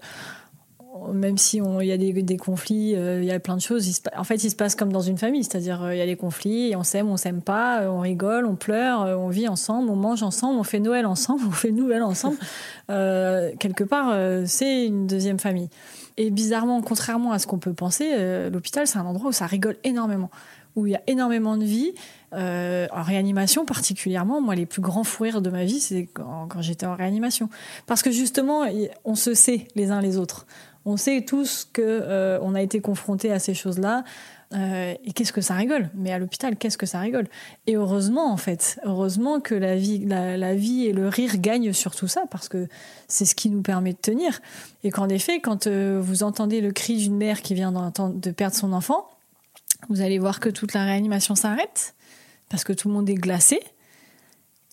même si il y a des, conflits, euh, il y a plein de choses. en fait, il se passe comme dans une famille, c'est-à-dire euh, il y a des conflits, on s'aime, on s'aime pas, euh, on rigole, on pleure, on vit ensemble, on mange ensemble, on fait Noël ensemble, on fait Noël ensemble. quelque part, c'est une deuxième famille. Et bizarrement, contrairement à ce qu'on peut penser, l'hôpital, c'est un endroit où ça rigole énormément, où il y a énormément de vie. en réanimation particulièrement, moi, les plus grands fous rires de ma vie, c'est quand, quand j'étais en réanimation. Parce que justement, on se sait les uns les autres. On sait tous que euh, on a été confronté à ces choses-là. Euh, et qu'est-ce que ça rigole? Mais à l'hôpital, qu'est-ce que ça rigole? Et heureusement, en fait, heureusement que la vie, la, vie et le rire gagnent sur tout ça, parce que c'est ce qui nous permet de tenir. Et qu'en effet, quand euh, vous entendez le cri d'une mère qui vient de perdre son enfant, vous allez voir que toute la réanimation s'arrête, parce que tout le monde est glacé,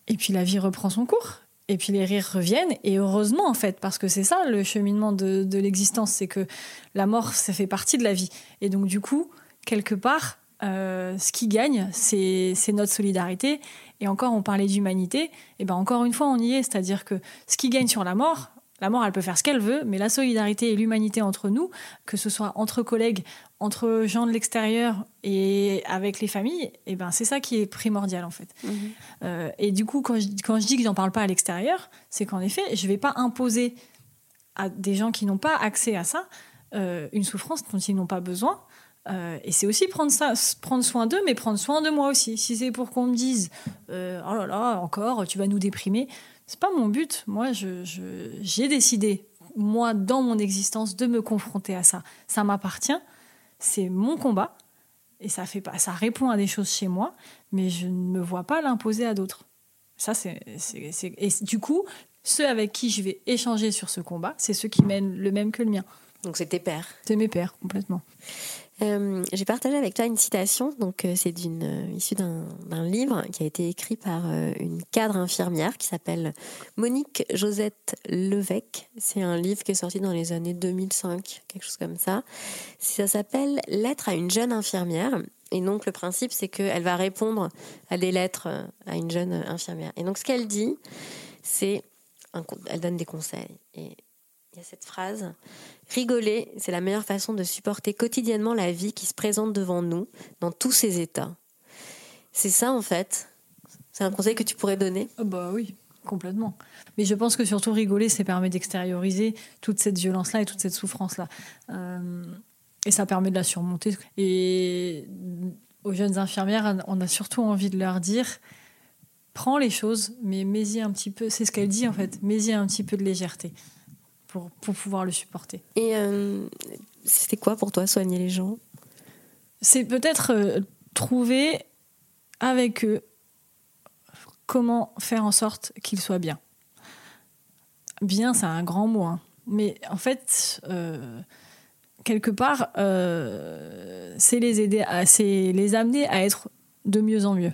et puis la vie reprend son cours. Et puis les rires reviennent, et heureusement en fait, parce que c'est ça le cheminement de, l'existence, c'est que la mort, ça fait partie de la vie. Et donc du coup, quelque part, euh, ce qui gagne, c'est notre solidarité. Et encore, on parlait d'humanité, et ben encore une fois, on y est, c'est-à-dire que ce qui gagne sur la mort, la mort, elle peut faire ce qu'elle veut, mais la solidarité et l'humanité entre nous, que ce soit entre collègues, entre gens de l'extérieur et avec les familles, et eh ben c'est ça qui est primordial en fait. Mhm. Euh, et du coup, quand je, quand je dis que j'en parle pas à l'extérieur, c'est qu'en effet, je vais pas imposer à des gens qui n'ont pas accès à ça une souffrance dont ils n'ont pas besoin. et c'est aussi prendre, ça, prendre soin d'eux, mais prendre soin de moi aussi. Si c'est pour qu'on me dise Oh là là, encore, tu vas nous déprimer, c'est pas mon but. Moi, j'ai je, décidé, moi, dans mon existence, de me confronter à ça. Ça m'appartient, c'est mon combat, et ça, fait pas, ça répond à des choses chez moi, mais je ne me vois pas l'imposer à d'autres. Ça, c'est, Et du coup, ceux avec qui je vais échanger sur ce combat, c'est ceux qui mènent le même que le mien. Donc c'est tes pères. C'est mes pères, complètement. Euh, j'ai partagé avec toi une citation, donc euh, c'est d'une euh, issue d'un livre qui a été écrit par une cadre infirmière qui s'appelle Monique Josette Levesque. C'est un livre qui est sorti dans les années 2005, quelque chose comme ça. Ça s'appelle Lettre à une jeune infirmière. Et donc le principe, c'est qu'elle va répondre à des lettres à une jeune infirmière. Et donc ce qu'elle dit, c'est, elle donne des conseils. Et il y a cette phrase Rigoler, c'est la meilleure façon de supporter quotidiennement la vie qui se présente devant nous, dans tous ses états. C'est ça, en fait. C'est un conseil que tu pourrais donner? Ah Bah oui, complètement. Mais je pense que surtout rigoler, ça permet d'extérioriser toute cette violence-là et toute cette souffrance-là. Euh, et ça permet de la surmonter. Et aux jeunes infirmières, on a surtout envie de leur dire prends les choses, mais mets-y un petit peu, c'est ce qu'elle dit en fait, mets-y un petit peu de légèreté pour, pour pouvoir le supporter. Et euh, c'était quoi pour toi soigner les gens? C'est peut-être euh, trouver avec eux comment faire en sorte qu'ils soient bien. Bien, c'est un grand mot, hein. mais en fait, euh, quelque part, c'est les aider, c'est les amener à être de mieux en mieux.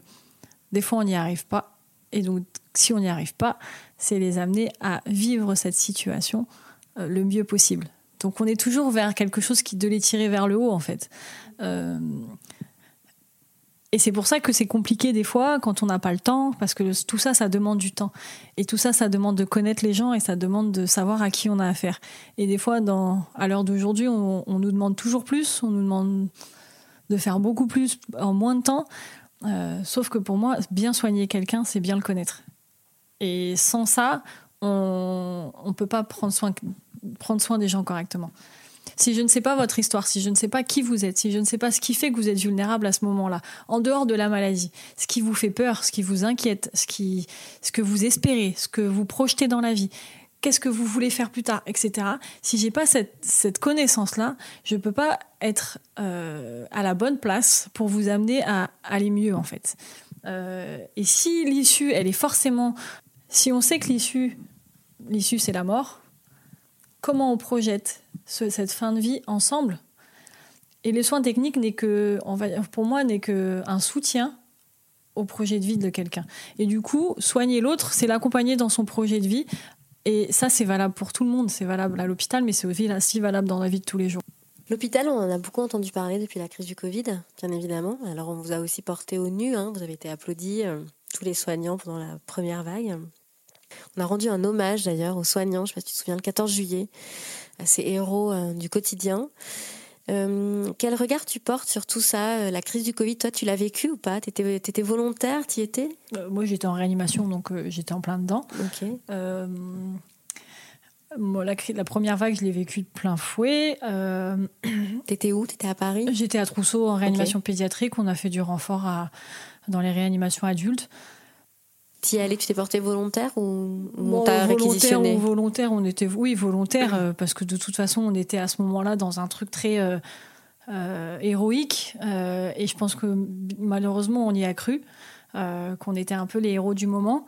Des fois, on n'y arrive pas, et donc si on n'y arrive pas, c'est les amener à vivre cette situation le mieux possible. Donc on est toujours vers quelque chose qui de les tirer vers le haut en fait. Euh, et c'est pour ça que c'est compliqué des fois quand on n'a pas le temps, parce que tout ça, ça demande du temps. Et tout ça, ça demande de connaître les gens et ça demande de savoir à qui on a affaire. Et des fois, dans, à l'heure d'aujourd'hui, on, nous demande toujours plus, on nous demande de faire beaucoup plus en moins de temps. Euh, sauf que pour moi, bien soigner quelqu'un, c'est bien le connaître. Et sans ça, on ne peut pas prendre soin, prendre soin des gens correctement. Si je ne sais pas votre histoire, si je ne sais pas qui vous êtes, si je ne sais pas ce qui fait que vous êtes vulnérable à ce moment-là, en dehors de la maladie, ce qui vous fait peur, ce qui vous inquiète, ce, qui, ce que vous espérez, ce que vous projetez dans la vie, qu'est-ce que vous voulez faire plus tard, etc. Si j'ai pas cette, cette connaissance-là, je ne peux pas être euh, à la bonne place pour vous amener à aller mieux, en fait. Euh, et si l'issue, elle est forcément... Si on sait que l'issue l'issue c'est la mort, comment on projette cette fin de vie ensemble? Et les soins techniques n'est que, pour moi, n'est qu'un soutien au projet de vie de quelqu'un. Et du coup, soigner l'autre, c'est l'accompagner dans son projet de vie. Et ça, c'est valable pour tout le monde. C'est valable à l'hôpital, mais c'est aussi valable dans la vie de tous les jours. L'hôpital, on en a beaucoup entendu parler depuis la crise du Covid, bien évidemment. Alors, on vous a aussi porté au nu. Hein. Vous avez été applaudis, euh, tous les soignants, pendant la première vague. On a rendu un hommage d'ailleurs aux soignants, je ne sais pas si tu te souviens, le 14 juillet, à ces héros euh, du quotidien. Euh, quel regard tu portes sur tout ça, euh, la crise du Covid? Toi, tu l'as vécu ou pas? Tu étais, étais, volontaire? Tu y étais Moi, j'étais en réanimation, donc j'étais en plein dedans. Ok. la, la, première vague, je l'ai vécue de plein fouet. T'étais où? T'étais à Paris? J'étais à Trousseau en réanimation pédiatrique. On a fait du renfort à, dans les réanimations adultes. Tu y allais, tu t'es porté volontaire ou, on t'a réquisitionné ou volontaire, on était oui volontaire euh, parce que de toute façon on était à ce moment-là dans un truc très euh, euh, héroïque et je pense que malheureusement on y a cru qu'on était un peu les héros du moment.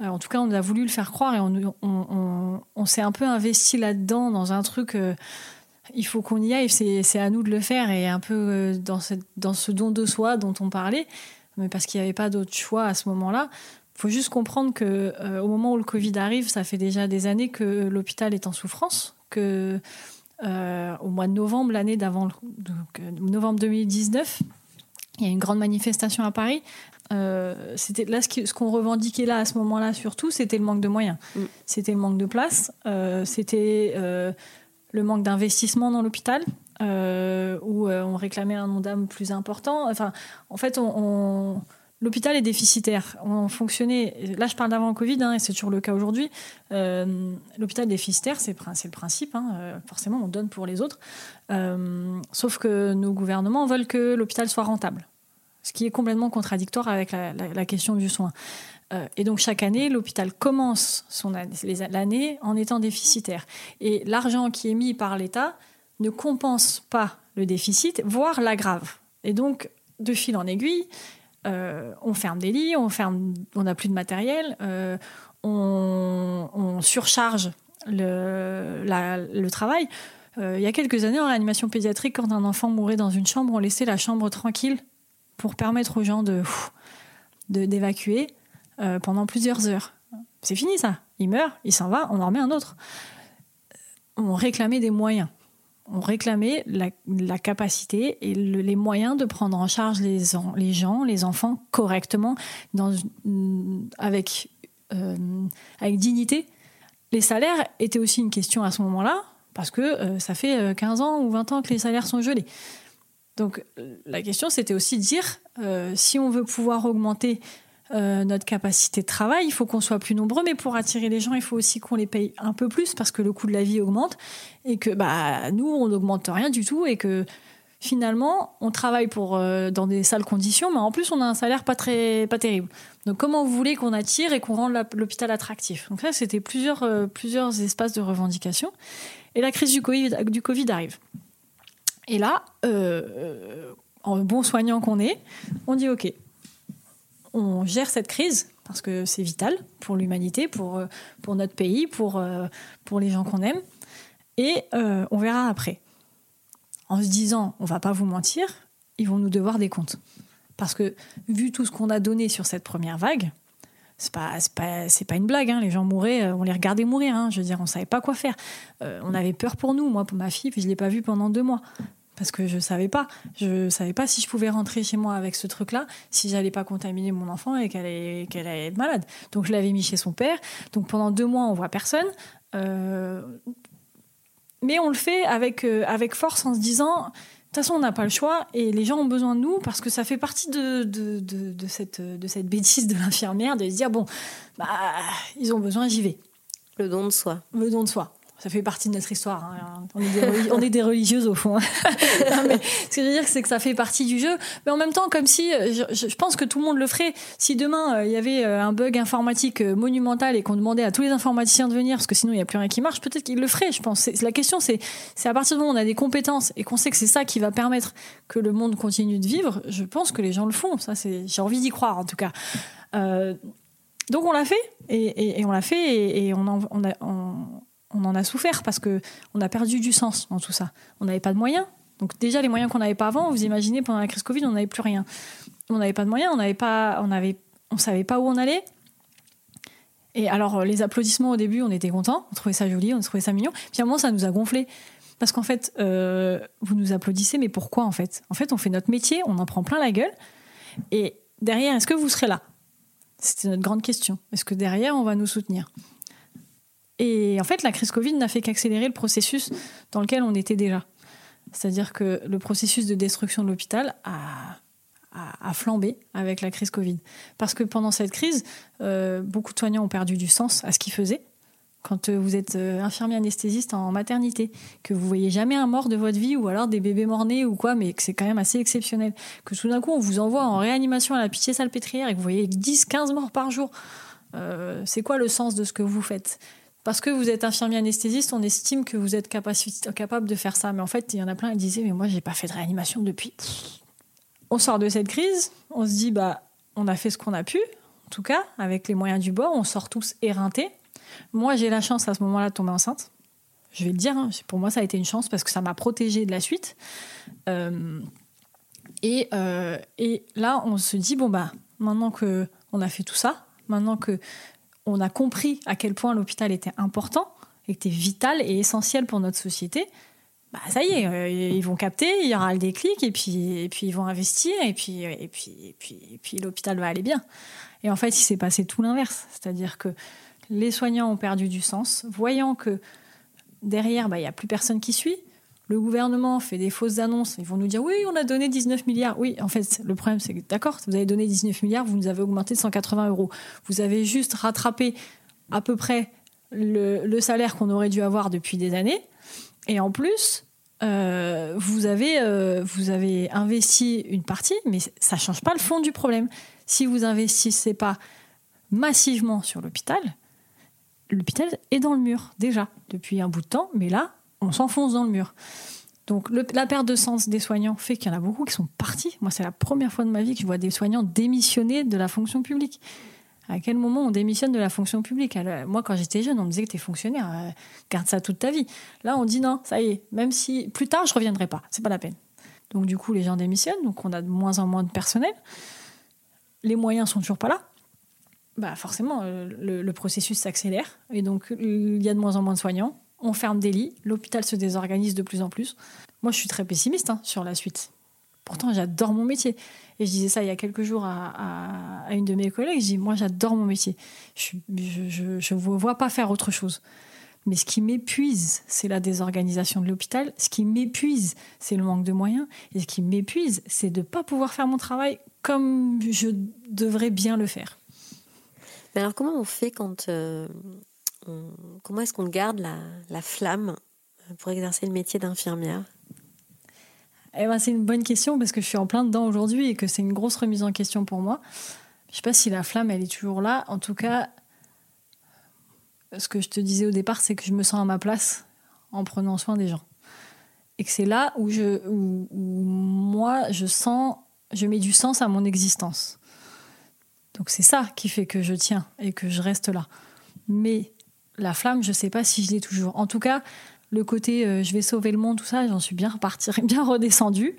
en tout cas, on a voulu le faire croire et on, s'est un peu investi là-dedans dans un truc. il faut qu'on y aille, c'est à nous de le faire et un peu dans, dans ce don de soi dont on parlait, mais parce qu'il n'y avait pas d'autre choix à ce moment-là faut juste comprendre que euh, au moment où le Covid arrive, ça fait déjà des années que l'hôpital est en souffrance, que euh, au mois de novembre, l'année d'avant, euh, novembre 2019, il y a une grande manifestation à Paris. c'était là ce qu'on revendiquait là à ce moment-là surtout, c'était le manque de moyens, mm. c'était le manque de place, c'était le manque d'investissement dans l'hôpital. où on réclamait un nom d'âme plus important. Enfin, en fait, on l'hôpital est déficitaire. On fonctionnait, là je parle d'avant Covid, hein, et c'est toujours le cas aujourd'hui. Euh, l'hôpital déficitaire, c'est le principe. Hein, euh, forcément, on donne pour les autres. Euh, sauf que nos gouvernements veulent que l'hôpital soit rentable, ce qui est complètement contradictoire avec la, question du soin. et donc chaque année, l'hôpital commence l'année en étant déficitaire. Et l'argent qui est mis par l'État ne compense pas le déficit, voire l'aggrave. Et donc, de fil en aiguille, euh, on ferme des lits, on ferme, on n'a plus de matériel, euh, on, surcharge le, travail. Euh, il y a quelques années, en réanimation pédiatrique, quand un enfant mourait dans une chambre, on laissait la chambre tranquille pour permettre aux gens de d'évacuer pendant plusieurs heures. C'est fini ça. Il meurt, il s'en va, on en remet un autre. On réclamait des moyens on réclamait la, capacité et les moyens de prendre en charge les, gens, les enfants correctement, avec, euh, avec dignité. Les salaires étaient aussi une question à ce moment-là, parce que euh, ça fait 15 euh, ans ou 20 ans que les salaires sont gelés. Donc la question, c'était aussi de dire, si on veut pouvoir augmenter euh, notre capacité de travail. Il faut qu'on soit plus nombreux, mais pour attirer les gens, il faut aussi qu'on les paye un peu plus parce que le coût de la vie augmente et que bah, nous, on n'augmente rien du tout et que finalement, on travaille pour, euh, dans des sales conditions, mais en plus, on a un salaire pas, très, pas terrible. Donc, comment vous voulez qu'on attire et qu'on rende l'hôpital attractif? Donc, là, c'était plusieurs, euh, plusieurs espaces de revendication. Et la crise du Covid, du COVID arrive. Et là, en bon soignant qu'on est, on dit OK, on gère cette crise parce que c'est vital pour l'humanité, pour, euh, pour notre pays, pour, euh, pour les gens qu'on aime. Et euh, on verra après. En se disant, on va pas vous mentir, ils vont nous devoir des comptes. Parce que vu tout ce qu'on a donné sur cette première vague, c'est pas pas pas une blague. Hein. Les gens mouraient, on les regardait mourir. Hein. Je veux dire, on savait pas quoi faire. on avait peur pour nous. Moi, pour ma fille, puis je l'ai pas vue pendant deux mois parce que je savais pas. Je savais pas si je pouvais rentrer chez moi avec ce truc-là, si j'allais pas contaminer mon enfant et qu'elle allait, qu'elle allait être malade. Donc je l'avais mis chez son père. Donc pendant deux mois, on voit personne. Euh, mais on le fait avec, euh, avec force en se disant, de toute façon, on n'a pas le choix et les gens ont besoin de nous parce que ça fait partie de, de, de, cette, de cette bêtise de l'infirmière de se dire, bon, bah, ils ont besoin, j'y vais. Le don de soi. Le don de soi ça fait partie de notre histoire. Hein. On, est des religieuses au fond. mais ce que je veux dire, c'est que ça fait partie du jeu. Mais en même temps, comme si, euh, je, pense que tout le monde le ferait. Si demain, euh, il y avait euh, un bug informatique monumental et qu'on demandait à tous les informaticiens de venir, parce que sinon, il n'y a plus rien qui marche, peut-être qu'ils le feraient, je pense. La question, c'est à partir du moment où on a des compétences et qu'on sait que c'est ça qui va permettre que le monde continue de vivre, je pense que les gens le font. Ça, J'ai envie d'y croire, en tout cas. donc, on l'a fait. Et, on l'a fait et, on, a... On, on en a souffert parce que on a perdu du sens dans tout ça. On n'avait pas de moyens. Donc déjà les moyens qu'on n'avait pas avant, vous imaginez pendant la crise Covid, on n'avait plus rien. On n'avait pas de moyens, on n'avait pas, on avait, on savait pas où on allait. Et alors les applaudissements au début, on était contents, on trouvait ça joli, on trouvait ça mignon. Puis à moment, ça nous a gonflé parce qu'en fait, euh, vous nous applaudissez, mais pourquoi en fait? En fait, on fait notre métier, on en prend plein la gueule. Et derrière, est-ce que vous serez là? C'était notre grande question. Est-ce que derrière, on va nous soutenir? Et en fait, la crise Covid n'a fait qu'accélérer le processus dans lequel on était déjà. C'est-à-dire que le processus de destruction de l'hôpital a, flambé avec la crise Covid. Parce que pendant cette crise, euh, beaucoup de soignants ont perdu du sens à ce qu'ils faisaient. Quand euh, vous êtes euh, infirmier anesthésiste en maternité, que vous voyez jamais un mort de votre vie ou alors des bébés morts-nés ou quoi, mais que c'est quand même assez exceptionnel. Que tout d'un coup, on vous envoie en réanimation à la pitié salpêtrière et que vous voyez 10-15 morts par jour. c'est quoi le sens de ce que vous faites? Parce que vous êtes infirmier anesthésiste, on estime que vous êtes capable de faire ça. Mais en fait, il y en a plein qui disaient Mais moi, j'ai pas fait de réanimation depuis. On sort de cette crise, on se dit Bah, on a fait ce qu'on a pu, en tout cas, avec les moyens du bord, on sort tous éreintés. Moi, j'ai la chance à ce moment-là de tomber enceinte. Je vais le dire, hein, pour moi, ça a été une chance parce que ça m'a protégée de la suite. Euh, et, euh, et là, on se dit Bon, bah, maintenant qu'on a fait tout ça, maintenant que on a compris à quel point l'hôpital était important, était vital et essentiel pour notre société, bah ça y est, euh, ils vont capter, il y aura le déclic et puis et puis ils vont investir et puis et puis et puis l'hôpital va aller bien. Et en fait, il s'est passé tout l'inverse, c'est-à-dire que les soignants ont perdu du sens, voyant que derrière, bah, il n'y a plus personne qui suit. Le gouvernement fait des fausses annonces, ils vont nous dire oui, on a donné 19 milliards. Oui, en fait, le problème, c'est que d'accord, vous avez donné 19 milliards, vous nous avez augmenté de 180 euros. Vous avez juste rattrapé à peu près le, salaire qu'on aurait dû avoir depuis des années. Et en plus, euh, vous, avez, euh, vous avez investi une partie, mais ça ne change pas le fond du problème. Si vous investissez pas massivement sur l'hôpital, l'hôpital est dans le mur déjà depuis un bout de temps, mais là, on s'enfonce dans le mur. Donc la perte de sens des soignants fait qu'il y en a beaucoup qui sont partis. Moi, c'est la première fois de ma vie que je vois des soignants démissionner de la fonction publique. À quel moment on démissionne de la fonction publique? Moi, quand j'étais jeune, on me disait que tu es fonctionnaire, euh, garde ça toute ta vie. Là, on dit non, ça y est, même si plus tard, je reviendrai pas, c'est pas la peine. Donc du coup, les gens démissionnent, donc on a de moins en moins de personnel. Les moyens sont toujours pas là. Bah forcément, euh, le, processus s'accélère et donc il y a de moins en moins de soignants. On ferme des lits, l'hôpital se désorganise de plus en plus. Moi, je suis très pessimiste hein, sur la suite. Pourtant, j'adore mon métier. Et je disais ça il y a quelques jours à, une de mes collègues. Je dis, moi, j'adore mon métier. Je ne vois pas faire autre chose. Mais ce qui m'épuise, c'est la désorganisation de l'hôpital. Ce qui m'épuise, c'est le manque de moyens. Et ce qui m'épuise, c'est de ne pas pouvoir faire mon travail comme je devrais bien le faire. Mais alors, comment on fait quand. Euh, comment est-ce qu'on garde la, la flamme pour exercer le métier d'infirmière? Eh ben, c'est une bonne question parce que je suis en plein dedans aujourd'hui et que c'est une grosse remise en question pour moi. Je sais pas si la flamme, elle est toujours là. En tout cas, ce que je te disais au départ, c'est que je me sens à ma place en prenant soin des gens. Et que c'est là où, je, où, moi, je sens, je mets du sens à mon existence. Donc c'est ça qui fait que je tiens et que je reste là. Mais la flamme, je ne sais pas si je l'ai toujours. En tout cas, le côté euh, je vais sauver le monde, tout ça, j'en suis bien repartie, bien redescendue.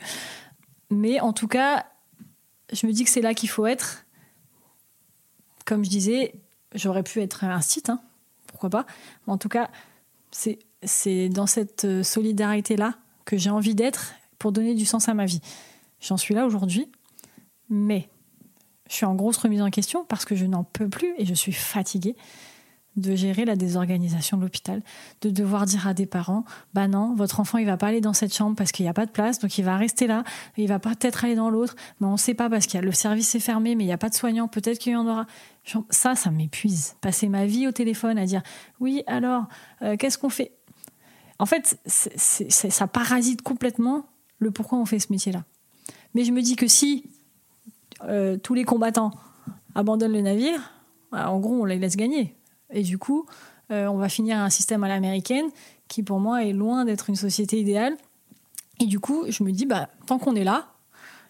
Mais en tout cas, je me dis que c'est là qu'il faut être. Comme je disais, j'aurais pu être un site, hein, pourquoi pas. Mais en tout cas, c'est dans cette euh, solidarité-là que j'ai envie d'être pour donner du sens à ma vie. J'en suis là aujourd'hui, mais je suis en grosse remise en question parce que je n'en peux plus et je suis fatiguée de gérer la désorganisation de l'hôpital, de devoir dire à des parents, bah non, votre enfant il va pas aller dans cette chambre parce qu'il n'y a pas de place, donc il va rester là, il va peut-être aller dans l'autre, mais on ne sait pas parce a le service est fermé, mais il n'y a pas de soignants, peut-être qu'il y en aura. Ça, ça m'épuise. Passer ma vie au téléphone à dire, oui, alors, euh, qu'est-ce qu'on fait? En fait, ça parasite complètement le pourquoi on fait ce métier-là. Mais je me dis que si euh, tous les combattants abandonnent le navire, bah, en gros, on les laisse gagner et du coup, euh, on va finir un système à l'américaine qui, pour moi, est loin d'être une société idéale. Et du coup, je me dis, bah, tant qu'on est là,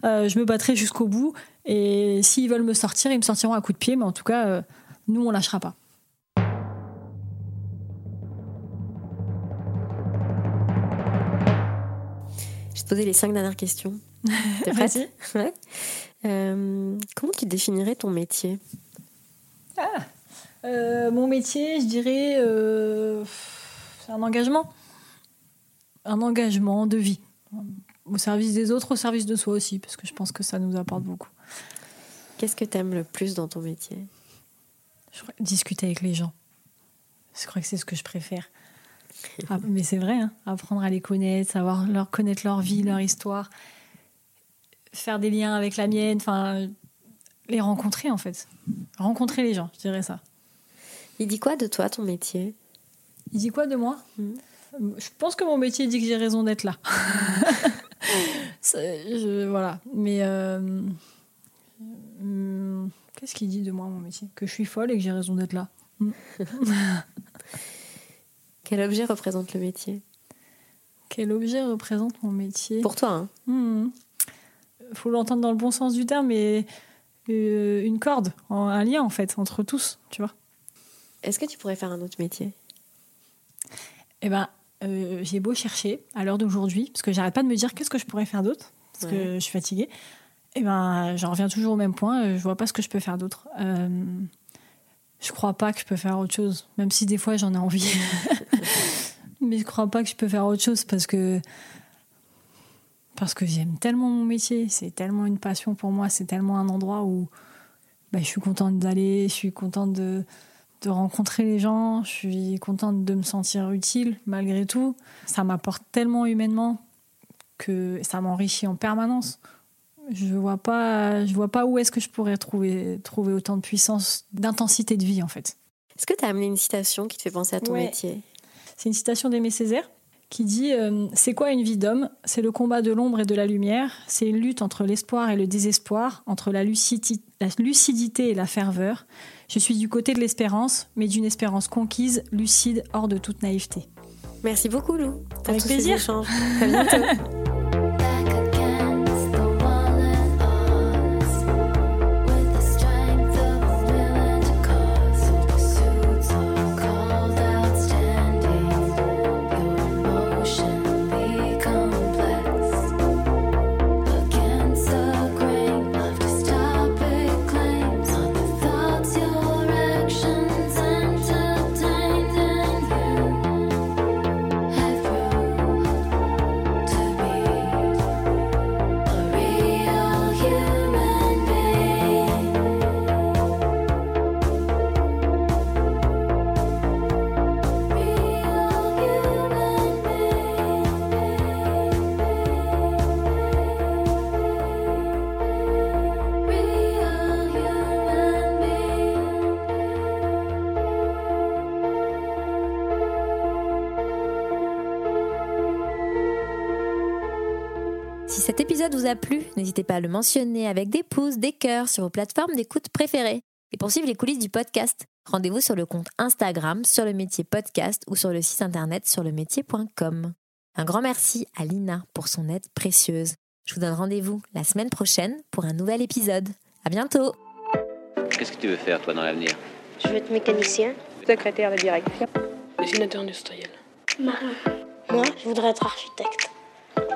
euh, je me battrai jusqu'au bout. Et s'ils veulent me sortir, ils me sortiront à coups de pied. Mais en tout cas, euh, nous, on lâchera pas. Je vais te poser les cinq dernières questions. T'es prête? Ouais. Comment tu définirais ton métier? Ah. Euh, mon métier, je dirais, euh, c'est un engagement. Un engagement de vie. Au service des autres, au service de soi aussi, parce que je pense que ça nous apporte beaucoup. Qu'est-ce que tu aimes le plus dans ton métier? Je Discuter avec les gens. Je crois que c'est ce que je préfère. Ah, mais c'est vrai, hein. apprendre à les connaître, savoir leur connaître leur vie, leur histoire, faire des liens avec la mienne, enfin, les rencontrer en fait. Rencontrer les gens, je dirais ça. Il dit quoi de toi, ton métier? Il dit quoi de moi? Hmm. Je pense que mon métier dit que j'ai raison d'être là. voilà. Mais euh, hmm, qu'est-ce qu'il dit de moi, mon métier? Que je suis folle et que j'ai raison d'être là. Hmm. Quel objet représente le métier? Quel objet représente mon métier? Pour toi, hein Faut l'entendre dans le bon sens du terme, mais euh, une corde, un lien en fait entre tous, tu vois. Est-ce que tu pourrais faire un autre métier? Eh ben, euh, j'ai beau chercher à l'heure d'aujourd'hui, parce que j'arrête pas de me dire qu'est-ce que je pourrais faire d'autre, parce que je suis fatiguée. Eh ben, j'en reviens toujours au même point. Euh, je vois pas ce que je peux faire d'autre. Euh, je crois pas que je peux faire autre chose, même si des fois j'en ai envie. Mais je crois pas que je peux faire autre chose parce que parce que j'aime tellement mon métier. C'est tellement une passion pour moi. C'est tellement un endroit où bah, je suis contente d'aller. Je suis contente de de rencontrer les gens, je suis contente de me sentir utile malgré tout. Ça m'apporte tellement humainement que ça m'enrichit en permanence. Je vois pas, je vois pas où est-ce que je pourrais trouver, trouver autant de puissance, d'intensité de vie en fait. Est-ce que tu as amené une citation qui te fait penser à ton Ouais. métier? C'est une citation d'Aimé Césaire qui dit euh, C'est quoi une vie d'homme? C'est le combat de l'ombre et de la lumière. C'est une lutte entre l'espoir et le désespoir, entre la, lucidi- la lucidité et la ferveur. Je suis du côté de l'espérance, mais d'une espérance conquise, lucide, hors de toute naïveté. Merci beaucoup, Lou. pour Avec tous ces plaisir. échanges. À bientôt. Cet épisode vous a plu, n'hésitez pas à le mentionner avec des pouces, des cœurs sur vos plateformes d'écoute préférées. Et pour suivre les coulisses du podcast, rendez-vous sur le compte Instagram sur le métier podcast ou sur le site internet sur le métier.com. Un grand merci à Lina pour son aide précieuse. Je vous donne rendez-vous la semaine prochaine pour un nouvel épisode. À bientôt! Qu'est-ce que tu veux faire, toi, dans l'avenir? Je veux être mécanicien. Secrétaire de direction. Dessinateur industriel. Marin. Moi, je voudrais être architecte.